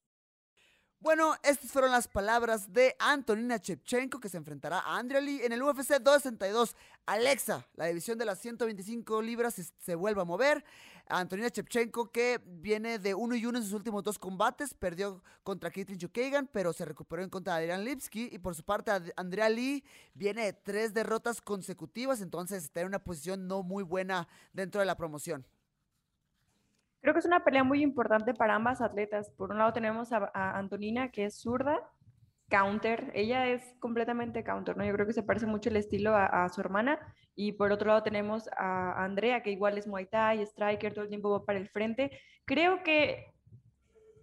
Bueno, estas fueron las palabras de Antonina Chepchenko que se enfrentará a Andrea Lee en el UFC 262. Alexa, la división de las 125 libras se, vuelve a mover. Antonina Chepchenko que viene de uno y uno en sus últimos dos combates, perdió contra Katrin Chukagan, pero se recuperó en contra de Adrian Lipski y por su parte Andrea Lee viene de tres derrotas consecutivas, entonces está en una posición no muy buena dentro de la promoción. Creo que es una pelea muy importante para ambas atletas. Por un lado tenemos a, Antonina, que es zurda, counter. Ella es completamente counter, ¿no? Yo creo que se parece mucho el estilo a, su hermana. Y por otro lado tenemos a Andrea, que igual es Muay Thai, striker, todo el tiempo va para el frente. Creo que,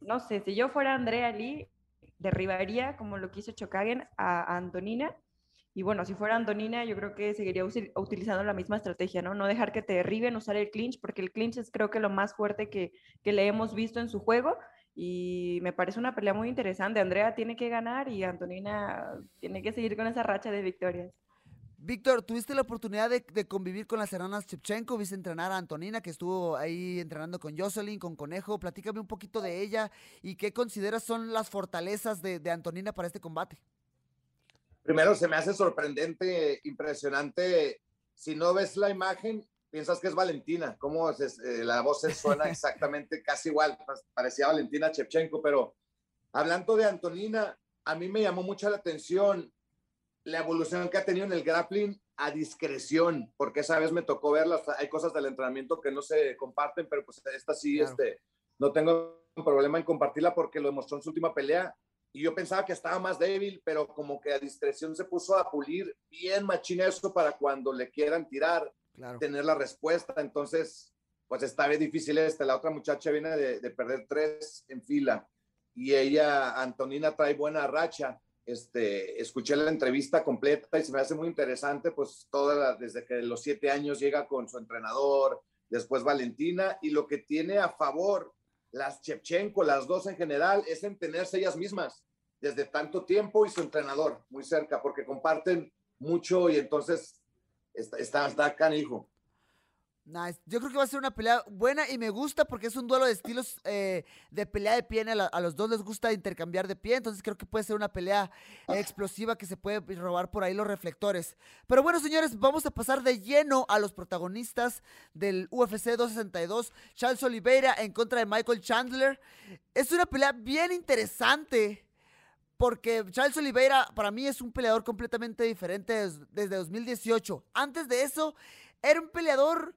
no sé, si yo fuera Andrea Lee, derribaría, como lo quiso Chokagen, a Antonina y bueno, si fuera Antonina, yo creo que seguiría utilizando la misma estrategia, ¿no? No dejar que te derriben, usar el clinch, porque el clinch es creo que lo más fuerte que, que le hemos visto en su juego. Y me parece una pelea muy interesante. Andrea tiene que ganar y Antonina tiene que seguir con esa racha de victorias. Víctor, ¿tuviste la oportunidad de, convivir con las hermanas Chepchenko? ¿Viste entrenar a Antonina, que estuvo ahí entrenando con Jocelyn, con Conejo? Platícame un poquito de ella y qué consideras son las fortalezas de, de Antonina para este combate primero se me hace sorprendente, impresionante. Si no ves la imagen, piensas que es Valentina. Cómo eh, la voz suena exactamente casi igual. Parecía Valentina Chepchenko, pero hablando de Antonina, a mí me llamó mucho la atención la evolución que ha tenido en el grappling a discreción, porque esa vez me tocó verlas. Hay cosas del entrenamiento que no se comparten, pero pues esta sí, este, no tengo problema en compartirla porque lo demostró en su última pelea. Y yo pensaba que estaba más débil, pero como que a discreción se puso a pulir bien machina eso para cuando le quieran tirar, tener la respuesta. Entonces, pues está bien difícil este. La otra muchacha viene de, de perder tres en fila y ella, Antonina, trae buena racha este, escuché la entrevista completa y se me hace muy interesante, pues toda desde que los siete años llega con su entrenador, después Valentina, y lo que tiene a favor las Chepchenko, las dos en general, es en tenerse ellas mismas desde tanto tiempo y su entrenador muy cerca, porque comparten mucho y entonces está, está, está canijo. Nice. Yo creo que va a ser una pelea buena y me gusta porque es un duelo de estilos eh, de pelea de pie. A, los dos les gusta intercambiar de pie, entonces creo que puede ser una pelea explosiva que se puede robar por ahí los reflectores. Pero bueno, señores, vamos a pasar de lleno a los protagonistas del UFC 262. Charles Oliveira en contra de Michael Chandler. Es una pelea bien interesante porque Charles Oliveira para mí es un peleador completamente diferente desde 2018. Antes de eso, era un peleador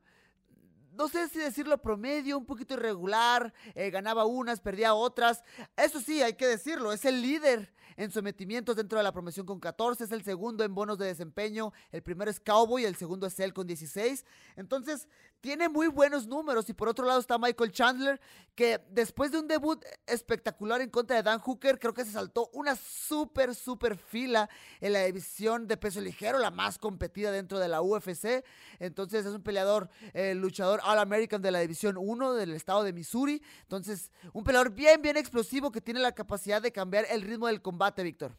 no sé si decirlo promedio, un poquito irregular, eh, ganaba unas, perdía otras. Eso sí, hay que decirlo, es el líder en sometimientos dentro de la promoción con 14, es el segundo en bonos de desempeño, el primero es Cowboy, el segundo es él con 16. Entonces, tiene muy buenos números y por otro lado está Michael Chandler, que después de un debut espectacular en contra de Dan Hooker, creo que se saltó una súper, súper fila en la división de peso ligero, la más competida dentro de la UFC. Entonces es un peleador, eh, luchador All American de la división 1 del estado de Missouri. Entonces, un peleador bien, bien explosivo que tiene la capacidad de cambiar el ritmo del combate, Víctor.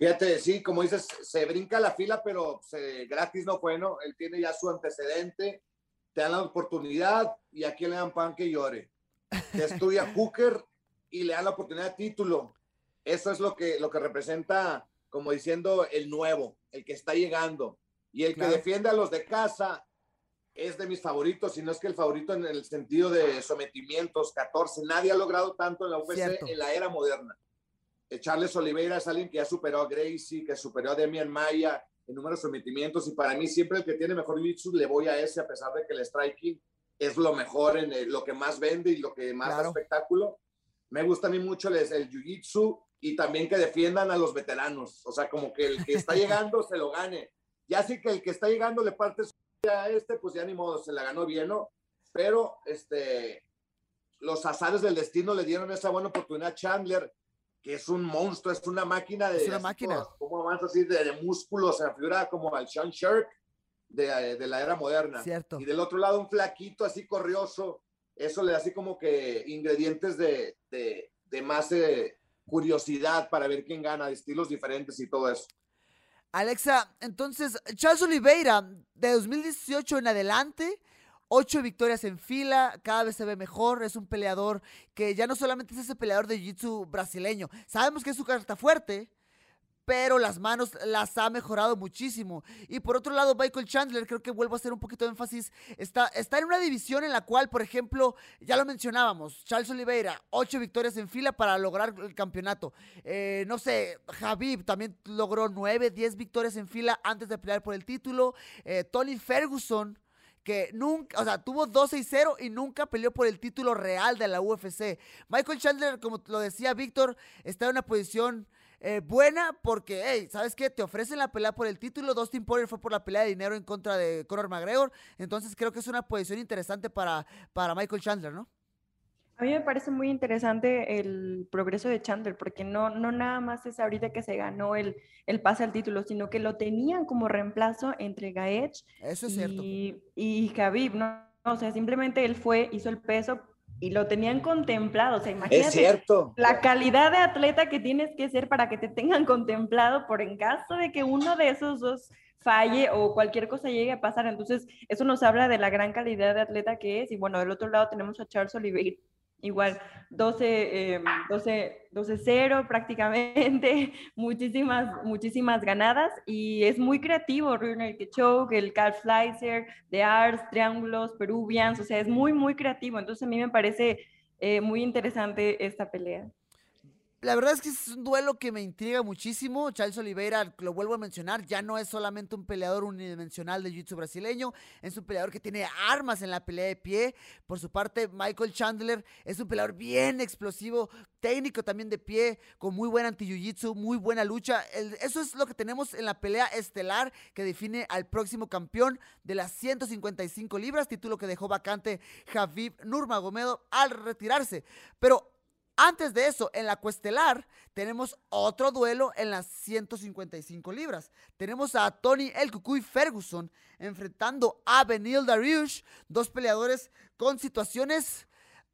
Fíjate, sí, como dices, se brinca la fila, pero gratis no fue, ¿no? Él tiene ya su antecedente, te dan la oportunidad y aquí le dan pan que llore. Te estudia Hooker y le dan la oportunidad de título. Eso es lo que, lo que representa, como diciendo, el nuevo, el que está llegando. Y el que defiende a los de casa es de mis favoritos, si no es que el favorito en el sentido de sometimientos, 14. Nadie ha logrado tanto en la UFC en la era moderna. Charles Oliveira es alguien que ya superó a Gracie, que superó a Demian Maya en número de sometimientos y para mí siempre el que tiene mejor jiu le voy a ese a pesar de que el striking es lo mejor en lo que más vende y lo que más espectáculo. Me gusta a mí mucho el, el jiu-jitsu y también que defiendan a los veteranos, o sea, como que el que está llegando se lo gane. Ya sí que el que está llegando le parte a este, pues ya ni modo, se la ganó bien, ¿no? Pero este, los azares del destino le dieron esa buena oportunidad a Chandler que es un monstruo, es una máquina de... Es una máquina. Como más así de, de músculos, se figura como al Sean Shark de, de, la era moderna. Cierto. Y del otro lado un flaquito así corrioso, eso le da así como que ingredientes de, de, de más eh, curiosidad para ver quién gana, de estilos diferentes y todo eso. Alexa, entonces, Charles Oliveira, de 2018 en adelante, Ocho victorias en fila, cada vez se ve mejor, es un peleador que ya no solamente es ese peleador de jiu-jitsu brasileño, sabemos que es su carta fuerte, pero las manos las ha mejorado muchísimo. Y por otro lado, Michael Chandler, creo que vuelvo a hacer un poquito de énfasis, está, está en una división en la cual, por ejemplo, ya lo mencionábamos, Charles Oliveira, ocho victorias en fila para lograr el campeonato. Eh, no sé, Javib también logró nueve, diez victorias en fila antes de pelear por el título. Eh, Tony Ferguson nunca, o sea, tuvo 12 y 0 y nunca peleó por el título real de la UFC. Michael Chandler, como lo decía Víctor, está en una posición eh, buena porque, hey, ¿sabes qué? Te ofrecen la pelea por el título. Dustin Poirier fue por la pelea de dinero en contra de Conor McGregor. Entonces creo que es una posición interesante para, para Michael Chandler, ¿no? A mí me parece muy interesante el progreso de Chandler, porque no, no nada más es ahorita que se ganó el, el pase al título, sino que lo tenían como reemplazo entre Gaeth y, y Khabib, ¿no? O sea, simplemente él fue, hizo el peso y lo tenían contemplado. O sea, imagínate es cierto. la calidad de atleta que tienes que ser para que te tengan contemplado por en caso de que uno de esos dos falle o cualquier cosa llegue a pasar. Entonces, eso nos habla de la gran calidad de atleta que es. Y bueno, del otro lado tenemos a Charles Oliveira, igual 12, 12, 12-0 prácticamente, muchísimas, muchísimas ganadas y es muy creativo, Runner Choke, el Cal Fleiser, The Arts, Triángulos, Peruvians, o sea, es muy, muy creativo, entonces a mí me parece eh, muy interesante esta pelea. La verdad es que es un duelo que me intriga muchísimo. Charles Oliveira, lo vuelvo a mencionar, ya no es solamente un peleador unidimensional de jiu-jitsu brasileño, es un peleador que tiene armas en la pelea de pie. Por su parte, Michael Chandler es un peleador bien explosivo, técnico también de pie, con muy buen anti-jiu-jitsu, muy buena lucha. eso es lo que tenemos en la pelea estelar que define al próximo campeón de las 155 libras, título que dejó vacante Javib Nurmagomedov al retirarse. Pero antes de eso, en la cuestelar, tenemos otro duelo en las 155 libras. Tenemos a Tony El Cucuy Ferguson enfrentando a Benil Dariush, dos peleadores con situaciones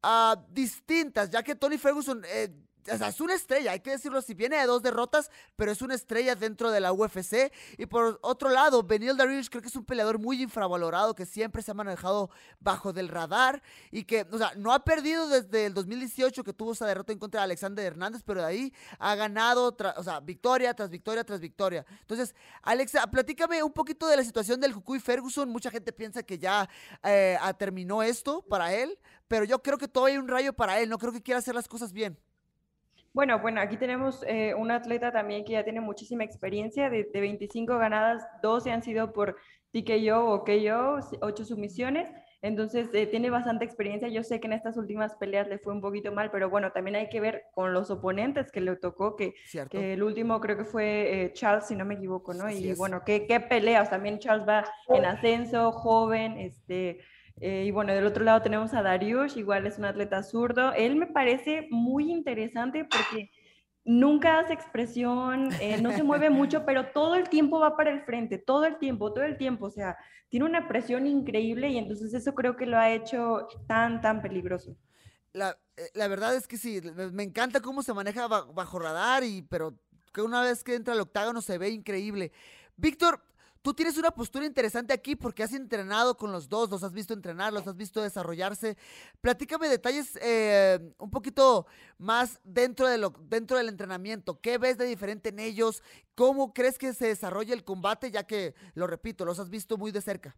ah, distintas, ya que Tony Ferguson eh, es una estrella, hay que decirlo si viene de dos derrotas, pero es una estrella dentro de la UFC. Y por otro lado, Benil Dariush creo que es un peleador muy infravalorado, que siempre se ha manejado bajo del radar y que, o sea, no ha perdido desde el 2018 que tuvo esa derrota en contra de Alexander Hernández, pero de ahí ha ganado, o sea, victoria tras victoria tras victoria. Entonces, Alexa, platícame un poquito de la situación del Cucuy Ferguson. Mucha gente piensa que ya eh, terminó esto para él, pero yo creo que todavía hay un rayo para él, no creo que quiera hacer las cosas bien. Bueno, bueno, aquí tenemos eh, un atleta también que ya tiene muchísima experiencia, de, 25 ganadas, 12 han sido por TKO o KO, 8 sumisiones, entonces eh, tiene bastante experiencia. Yo sé que en estas últimas peleas le fue un poquito mal, pero bueno, también hay que ver con los oponentes que le tocó, que, que el último creo que fue eh, Charles, si no me equivoco, ¿no? y bueno, ¿qué, qué peleas, también Charles va en ascenso, joven, este eh, y bueno, del otro lado tenemos a Darius, igual es un atleta zurdo. Él me parece muy interesante porque nunca hace expresión, eh, no se mueve mucho, pero todo el tiempo va para el frente, todo el tiempo, todo el tiempo. O sea, tiene una presión increíble y entonces eso creo que lo ha hecho tan, tan peligroso. La, eh, la verdad es que sí, me encanta cómo se maneja bajo radar, y, pero que una vez que entra al octágono se ve increíble. Víctor, Tú tienes una postura interesante aquí porque has entrenado con los dos, los has visto entrenar, los has visto desarrollarse. Platícame detalles eh, un poquito más dentro, de dentro del entrenamiento. ¿Qué ves de diferente en ellos? ¿Cómo crees que se desarrolla el combate? Ya que, lo repito, los has visto muy de cerca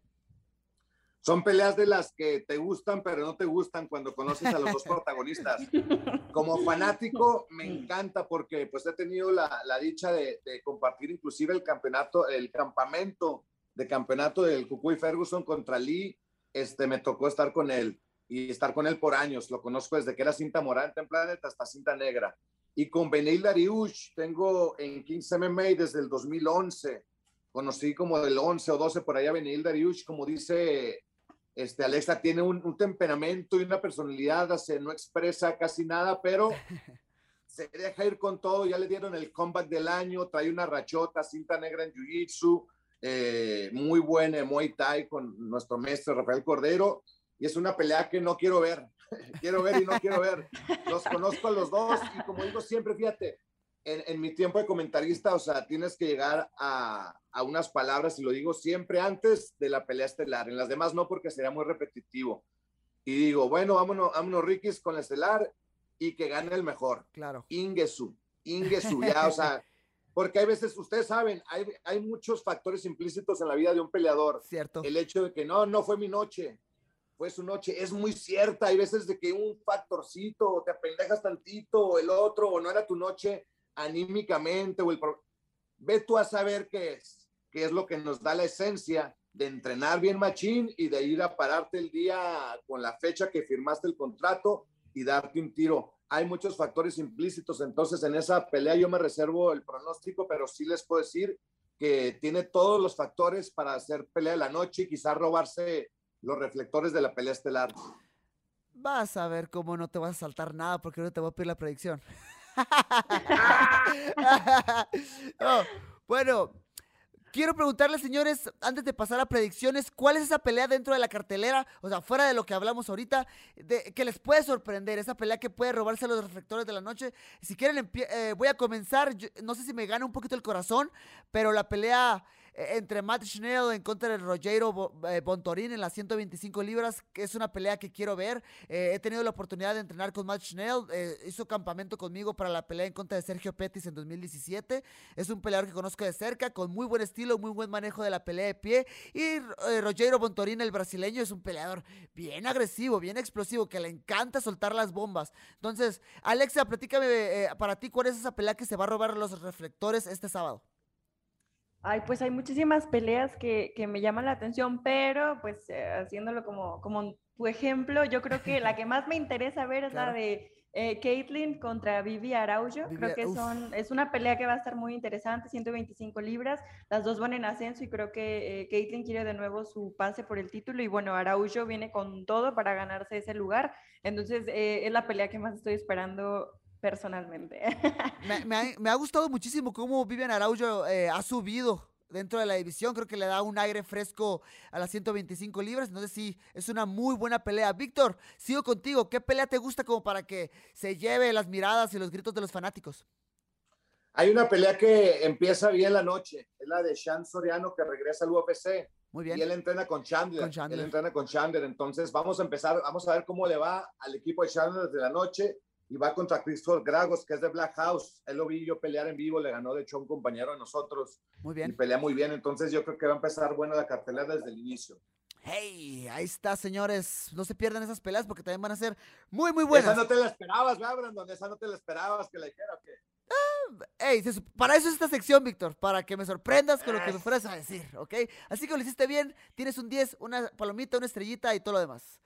son peleas de las que te gustan, pero no te gustan cuando conoces a los dos protagonistas. Como fanático, me encanta porque pues he tenido la, la dicha de, de, compartir inclusive el campeonato, el campamento de campeonato del Cucuy Ferguson contra Lee. Este, me tocó estar con él y estar con él por años. Lo conozco desde que era cinta morada en Planet hasta cinta negra. Y con Benil Dariush tengo en 15 MMA desde el 2011. Conocí como del 11 o 12 por allá Benil Dariush, como dice este, Alexa tiene un, temperamento y una personalidad, se no expresa casi nada, pero se deja ir con todo. Ya le dieron el comeback del año, trae una rachota, cinta negra en Jiu-Jitsu, eh, muy buena Muay Thai con nuestro maestro Rafael Cordero. Y es una pelea que no quiero ver. quiero ver y no quiero ver. Los conozco a los dos y como digo siempre, fíjate, en, mi tiempo de comentarista, o sea, tienes que llegar a, unas palabras, y lo digo siempre antes de la pelea estelar, en las demás no, porque sería muy repetitivo. Y digo, bueno, vámonos, vámonos Rikis con la estelar y que gane el mejor. Claro. Ingesu, Ingesu, ya, o sea, porque hay veces, ustedes saben, hay, hay muchos factores implícitos en la vida de un peleador. Cierto. El hecho de que no, no fue mi noche, fue su noche, es muy cierta. Hay veces de que un factorcito, te apendejas tantito, o el otro, o no era tu noche, anímicamente o. Ve tú a saber qué es, qué es lo que nos da la esencia de entrenar bien machín y de ir a pararte el día con la fecha que firmaste el contrato y darte un tiro. Hay muchos factores implícitos, entonces en esa pelea yo me reservo el pronóstico, pero sí les puedo decir que tiene todos los factores para hacer pelea de la noche y quizás robarse los reflectores de la pelea estelar. Vas a ver cómo no te vas a saltar nada porque no te voy a pedir la predicción. bueno, quiero preguntarles, señores, antes de pasar a predicciones, ¿cuál es esa pelea dentro de la cartelera? O sea, fuera de lo que hablamos ahorita, que les puede sorprender, esa pelea que puede robarse los reflectores de la noche. Si quieren, eh, voy a comenzar. no sé si me gana un poquito el corazón, pero la pelea entre Matt Schnell en contra de Rogero eh, Bontorín en las 125 libras, que es una pelea que quiero ver. Eh, he tenido la oportunidad de entrenar con Matt Schnell, eh, hizo campamento conmigo para la pelea en contra de Sergio Pettis en 2017. Es un peleador que conozco de cerca, con muy buen estilo, muy buen manejo de la pelea de pie. Y eh, Rogero Bontorín, el brasileño, es un peleador bien agresivo, bien explosivo, que le encanta soltar las bombas. Entonces, Alexa, platícame para ti, ¿cuál es esa pelea que se va a robar los reflectores este sábado? Ay, pues hay muchísimas peleas que, que me llaman la atención, pero pues eh, haciéndolo como, como tu ejemplo, yo creo que la que más me interesa ver es Claro. la de eh, Caitlyn contra Vivi Araujo. Vivi- creo que uf. son, es una pelea que va a estar muy interesante, 125 libras, las dos van en ascenso y creo que eh, Caitlyn quiere de nuevo su pase por el título y bueno, Araujo viene con todo para ganarse ese lugar, entonces eh, es la pelea que más estoy esperando personalmente. Me, me ha, me ha gustado muchísimo cómo Vivian Araujo eh, ha subido dentro de la división. Creo que le da un aire fresco a las 125 libras. Entonces sí, es una muy buena pelea. Víctor, sigo contigo. ¿Qué pelea te gusta como para que se lleve las miradas y los gritos de los fanáticos? Hay una pelea que empieza bien la noche, es la de Sean Soriano que regresa al UFC. Muy bien. Y él entrena con Chandler. Con Chandler. Él entrena con Chandler. Entonces vamos a empezar, vamos a ver cómo le va al equipo de Chandler desde la noche. Y va contra Christopher Gragos, que es de Black House. Él lo vi yo pelear en vivo, le ganó de hecho a un compañero de nosotros. Muy Y bien. pelea muy bien. Entonces yo creo que va a empezar bueno la cartelera desde el inicio. Hey, ahí está, señores. No se pierdan esas peleas porque también van a ser muy, muy Esa buenas. no te la esperabas, ¿verdad, Brandon? Esa no te la esperabas que la dijera. ¿o qué? Ey, se sup- para eso es esta sección, Víctor, para que me sorprendas con lo que me fueras a decir, ¿ok? Así que lo hiciste bien, tienes un 10, una palomita, una estrellita y todo lo demás.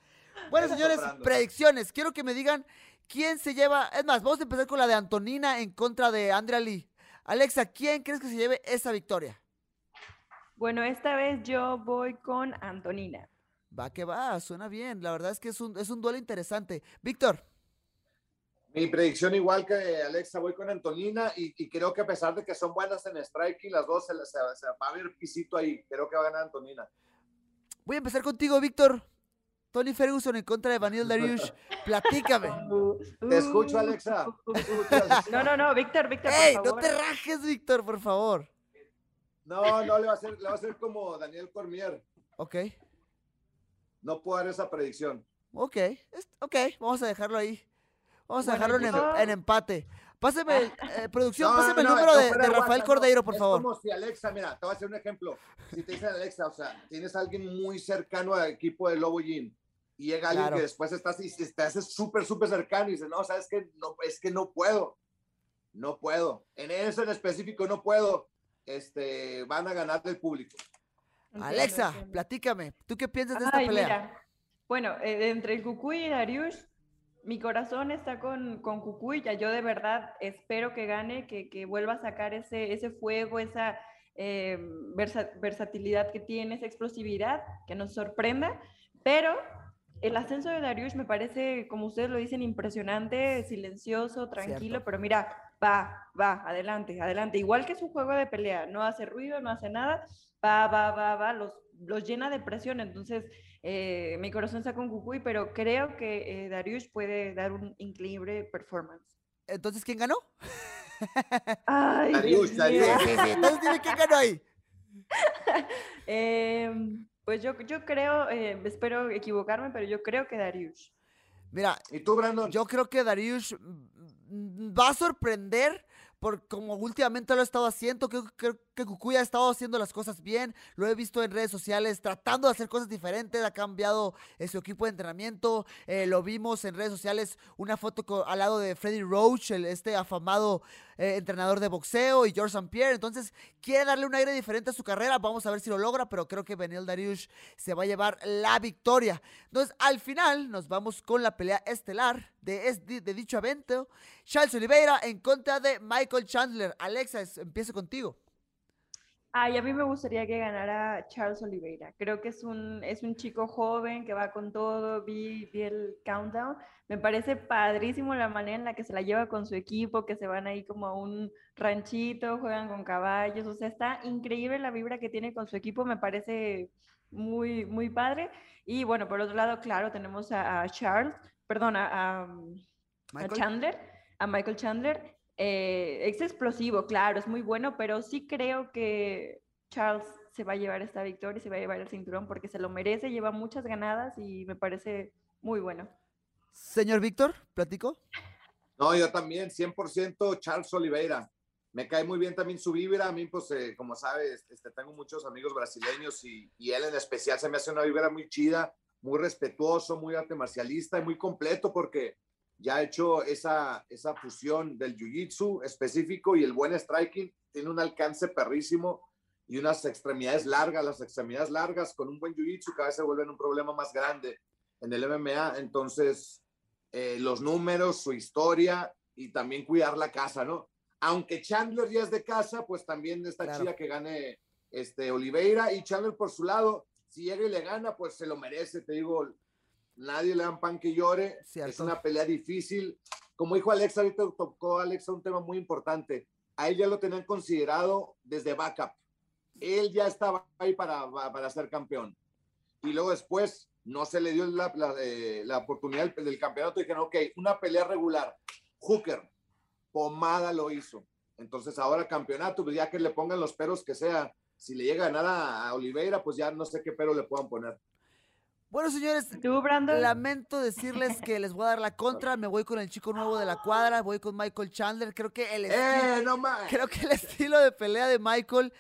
Bueno, señores, predicciones. Quiero que me digan quién se lleva. Es más, vamos a empezar con la de Antonina en contra de Andrea Lee. Alexa, ¿quién crees que se lleve esa victoria? bueno, esta vez yo voy con Antonina. Va que va, suena bien. La verdad es que es un, es un duelo interesante. Víctor, Mi predicción igual que Alexa, voy con Antonina y, y creo que a pesar de que son buenas en striking, las dos se, se- se va a ver pisito ahí. Creo que va a ganar Antonina. voy a empezar contigo, Víctor. Tony Ferguson en contra de Vanille Dariush. Platícame. Te escucho, Alexa. No, no, no, Víctor, Víctor, ¡Ey! No te rajes, Víctor, por favor. No, no, le va a hacer, le va a hacer como Daniel Cormier. Ok. No puedo dar esa predicción. Ok, es- ok, vamos a dejarlo ahí. Vamos a dejarlo en, em- yo- en empate. Páseme, el- eh, producción, No, pásame no, el número no, de, Rafael WhatsApp, Cordeiro, por es favor. como si Alexa, mira, te voy a hacer un ejemplo. Si te dicen Alexa, o sea, tienes a alguien muy cercano al equipo de Lobo Gym y llega alguien Claro. que después estás y te haces súper, súper cercano y dices, no, sabes que no, es que no puedo. No puedo. En eso en específico no puedo. Este, van a ganar del público. Alexa, platícame. ¿Tú qué piensas de esta Ay, pelea? mira, bueno, eh, entre el Cucuy y Dariush, mi corazón está con, con Cucuy, ya yo de verdad espero que gane, que, que vuelva a sacar ese, ese fuego, esa eh, versa- versatilidad que tiene, esa explosividad, que nos sorprenda, pero el ascenso de Dariush me parece, como ustedes lo dicen, impresionante, silencioso, tranquilo, Cierto. pero mira, va, va, adelante, adelante, igual que su juego de pelea, no hace ruido, no hace nada, va, va, va, va, los, los llena de presión, entonces eh, mi corazón está con Cucuy, pero creo que eh, Dariush puede dar un increíble performance. Entonces, ¿quién ganó? Ay. Sí, sí, entonces dime quién ganó ahí. Em, pues yo, yo creo, eh, espero equivocarme, pero yo creo que Dariush. Mira, ¿Y tú, Brandon? yo creo que Dariush mm, va a sorprender por como últimamente lo ha estado haciendo. Creo, creo que Cucuy ha estado haciendo las cosas bien. Lo he visto en redes sociales tratando de hacer cosas diferentes. Ha cambiado eh, su equipo de entrenamiento. Eh, lo vimos en redes sociales una foto al lado de Freddy Roach, el, este afamado eh, entrenador de boxeo, y George St. Pierre. Entonces quiere darle un aire diferente a su carrera. Vamos a ver si lo logra, pero creo que Benil Dariush se va a llevar la victoria. Entonces, al final, nos vamos con la pelea estelar de, de, dicho evento. Charles Oliveira en contra de Michael Chandler. Alexa, empiezo contigo. Ay, a mí me gustaría que ganara Charles Oliveira. Creo que es un, es un chico joven que va con todo. Vi, vi el countdown. Me parece padrísimo la manera en la que se la lleva con su equipo, que se van ahí como a un ranchito, juegan con caballos. O sea, está increíble la vibra que tiene con su equipo. Me parece muy, muy padre. Y bueno, por otro lado, claro, tenemos a, a Charles, perdón, a, a- a. Chandler, a Michael Chandler. Eh, es explosivo, claro, es muy bueno, pero sí creo que Charles se va a llevar esta victoria y se va a llevar el cinturón porque se lo merece, lleva muchas ganadas y me parece muy bueno. Señor Víctor, platico. No, yo también, 100% Charles Oliveira. Me cae muy bien también su vibra. A mí, pues, eh, como sabes, este, tengo muchos amigos brasileños y, y, él en especial se me hace una vibra muy chida, muy respetuoso, muy arte marcialista y muy completo porque ya ha hecho esa, esa fusión del jiu-jitsu específico y el buen striking. Tiene un alcance perrísimo y unas extremidades largas. Las extremidades largas con un buen jiu-jitsu cada vez se vuelven un problema más grande en el MMA. Entonces, eh, los números, su historia y también cuidar la casa, ¿no? Aunque Chandler ya es de casa, pues también está claro. chida que gane este Oliveira y Chandler por su lado, si llega y le gana, pues se lo merece, te digo, nadie le dan pan que llore, Cierto. es una pelea difícil. Como dijo Alexa, ahorita tocó Alexa un tema muy importante, a él ya lo tenían considerado desde backup, él ya estaba ahí para, para ser campeón. Y luego después no se le dio la, la, eh, la oportunidad del, del, campeonato y dijeron, ok, una pelea regular, Hooker, Pomada lo hizo. Entonces ahora campeonato, pues ya que le pongan los peros que sea, si le llega a ganar a, a Oliveira, pues ya no sé qué pero le puedan poner. Bueno, señores, lamento decirles que les voy a dar la contra. Me voy con el chico nuevo de la cuadra, voy con Michael Chandler. Creo que el, ¡Eh, no creo que el estilo de pelea de Michael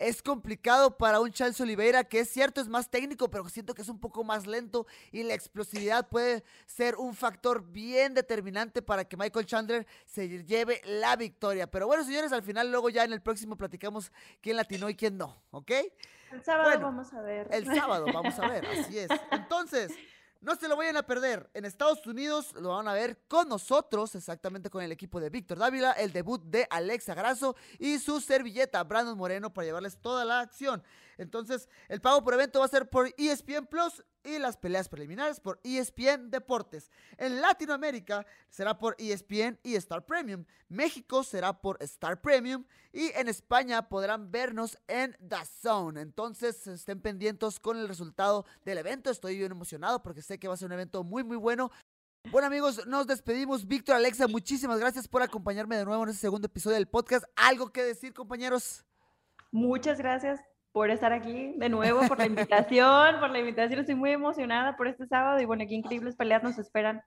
es complicado para un Charles Oliveira, que es cierto, es más técnico, pero siento que es un poco más lento y la explosividad puede ser un factor bien determinante para que Michael Chandler se lleve la victoria. Pero bueno, señores, al final luego ya en el próximo platicamos quién latinó y quién no, ¿ok? El sábado Bueno, vamos a ver. El sábado, vamos a ver, así es. Entonces, no se lo vayan a perder. En Estados Unidos lo van a ver con nosotros, exactamente con el equipo de Víctor Dávila, el debut de Alexa Grasso y su servilleta, Brandon Moreno, para llevarles toda la acción. Entonces, el pago por evento va a ser por ESPN Plus y las peleas preliminares por ESPN Deportes. En Latinoamérica será por ESPN y Star Premium. México será por Star Premium y en España podrán vernos en The Zone. Entonces, estén pendientes con el resultado del evento. Estoy bien emocionado porque sé que va a ser un evento muy, muy bueno. Bueno amigos, nos despedimos. Víctor, Alexa, muchísimas gracias por acompañarme de nuevo en este segundo episodio del podcast. ¿Algo que decir, compañeros? Muchas gracias por estar aquí de nuevo, por la invitación, por la invitación. Estoy muy emocionada por este sábado y bueno, qué increíbles peleas nos esperan.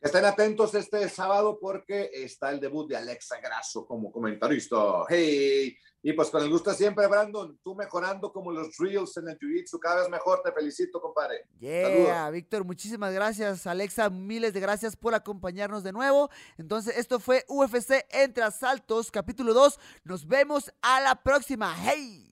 Estén atentos este sábado porque está el debut de Alexa Grasso como comentarista. Hey, y pues con el gusto siempre, Brandon, tú mejorando como los drills en el Jiu-Jitsu, cada vez mejor, te felicito, compadre. Yeah, Saludos. Víctor, muchísimas gracias. Alexa, miles de gracias por acompañarnos de nuevo. Entonces, esto fue UFC Entre Asaltos, capítulo 2. Nos vemos a la próxima. ¡Hey!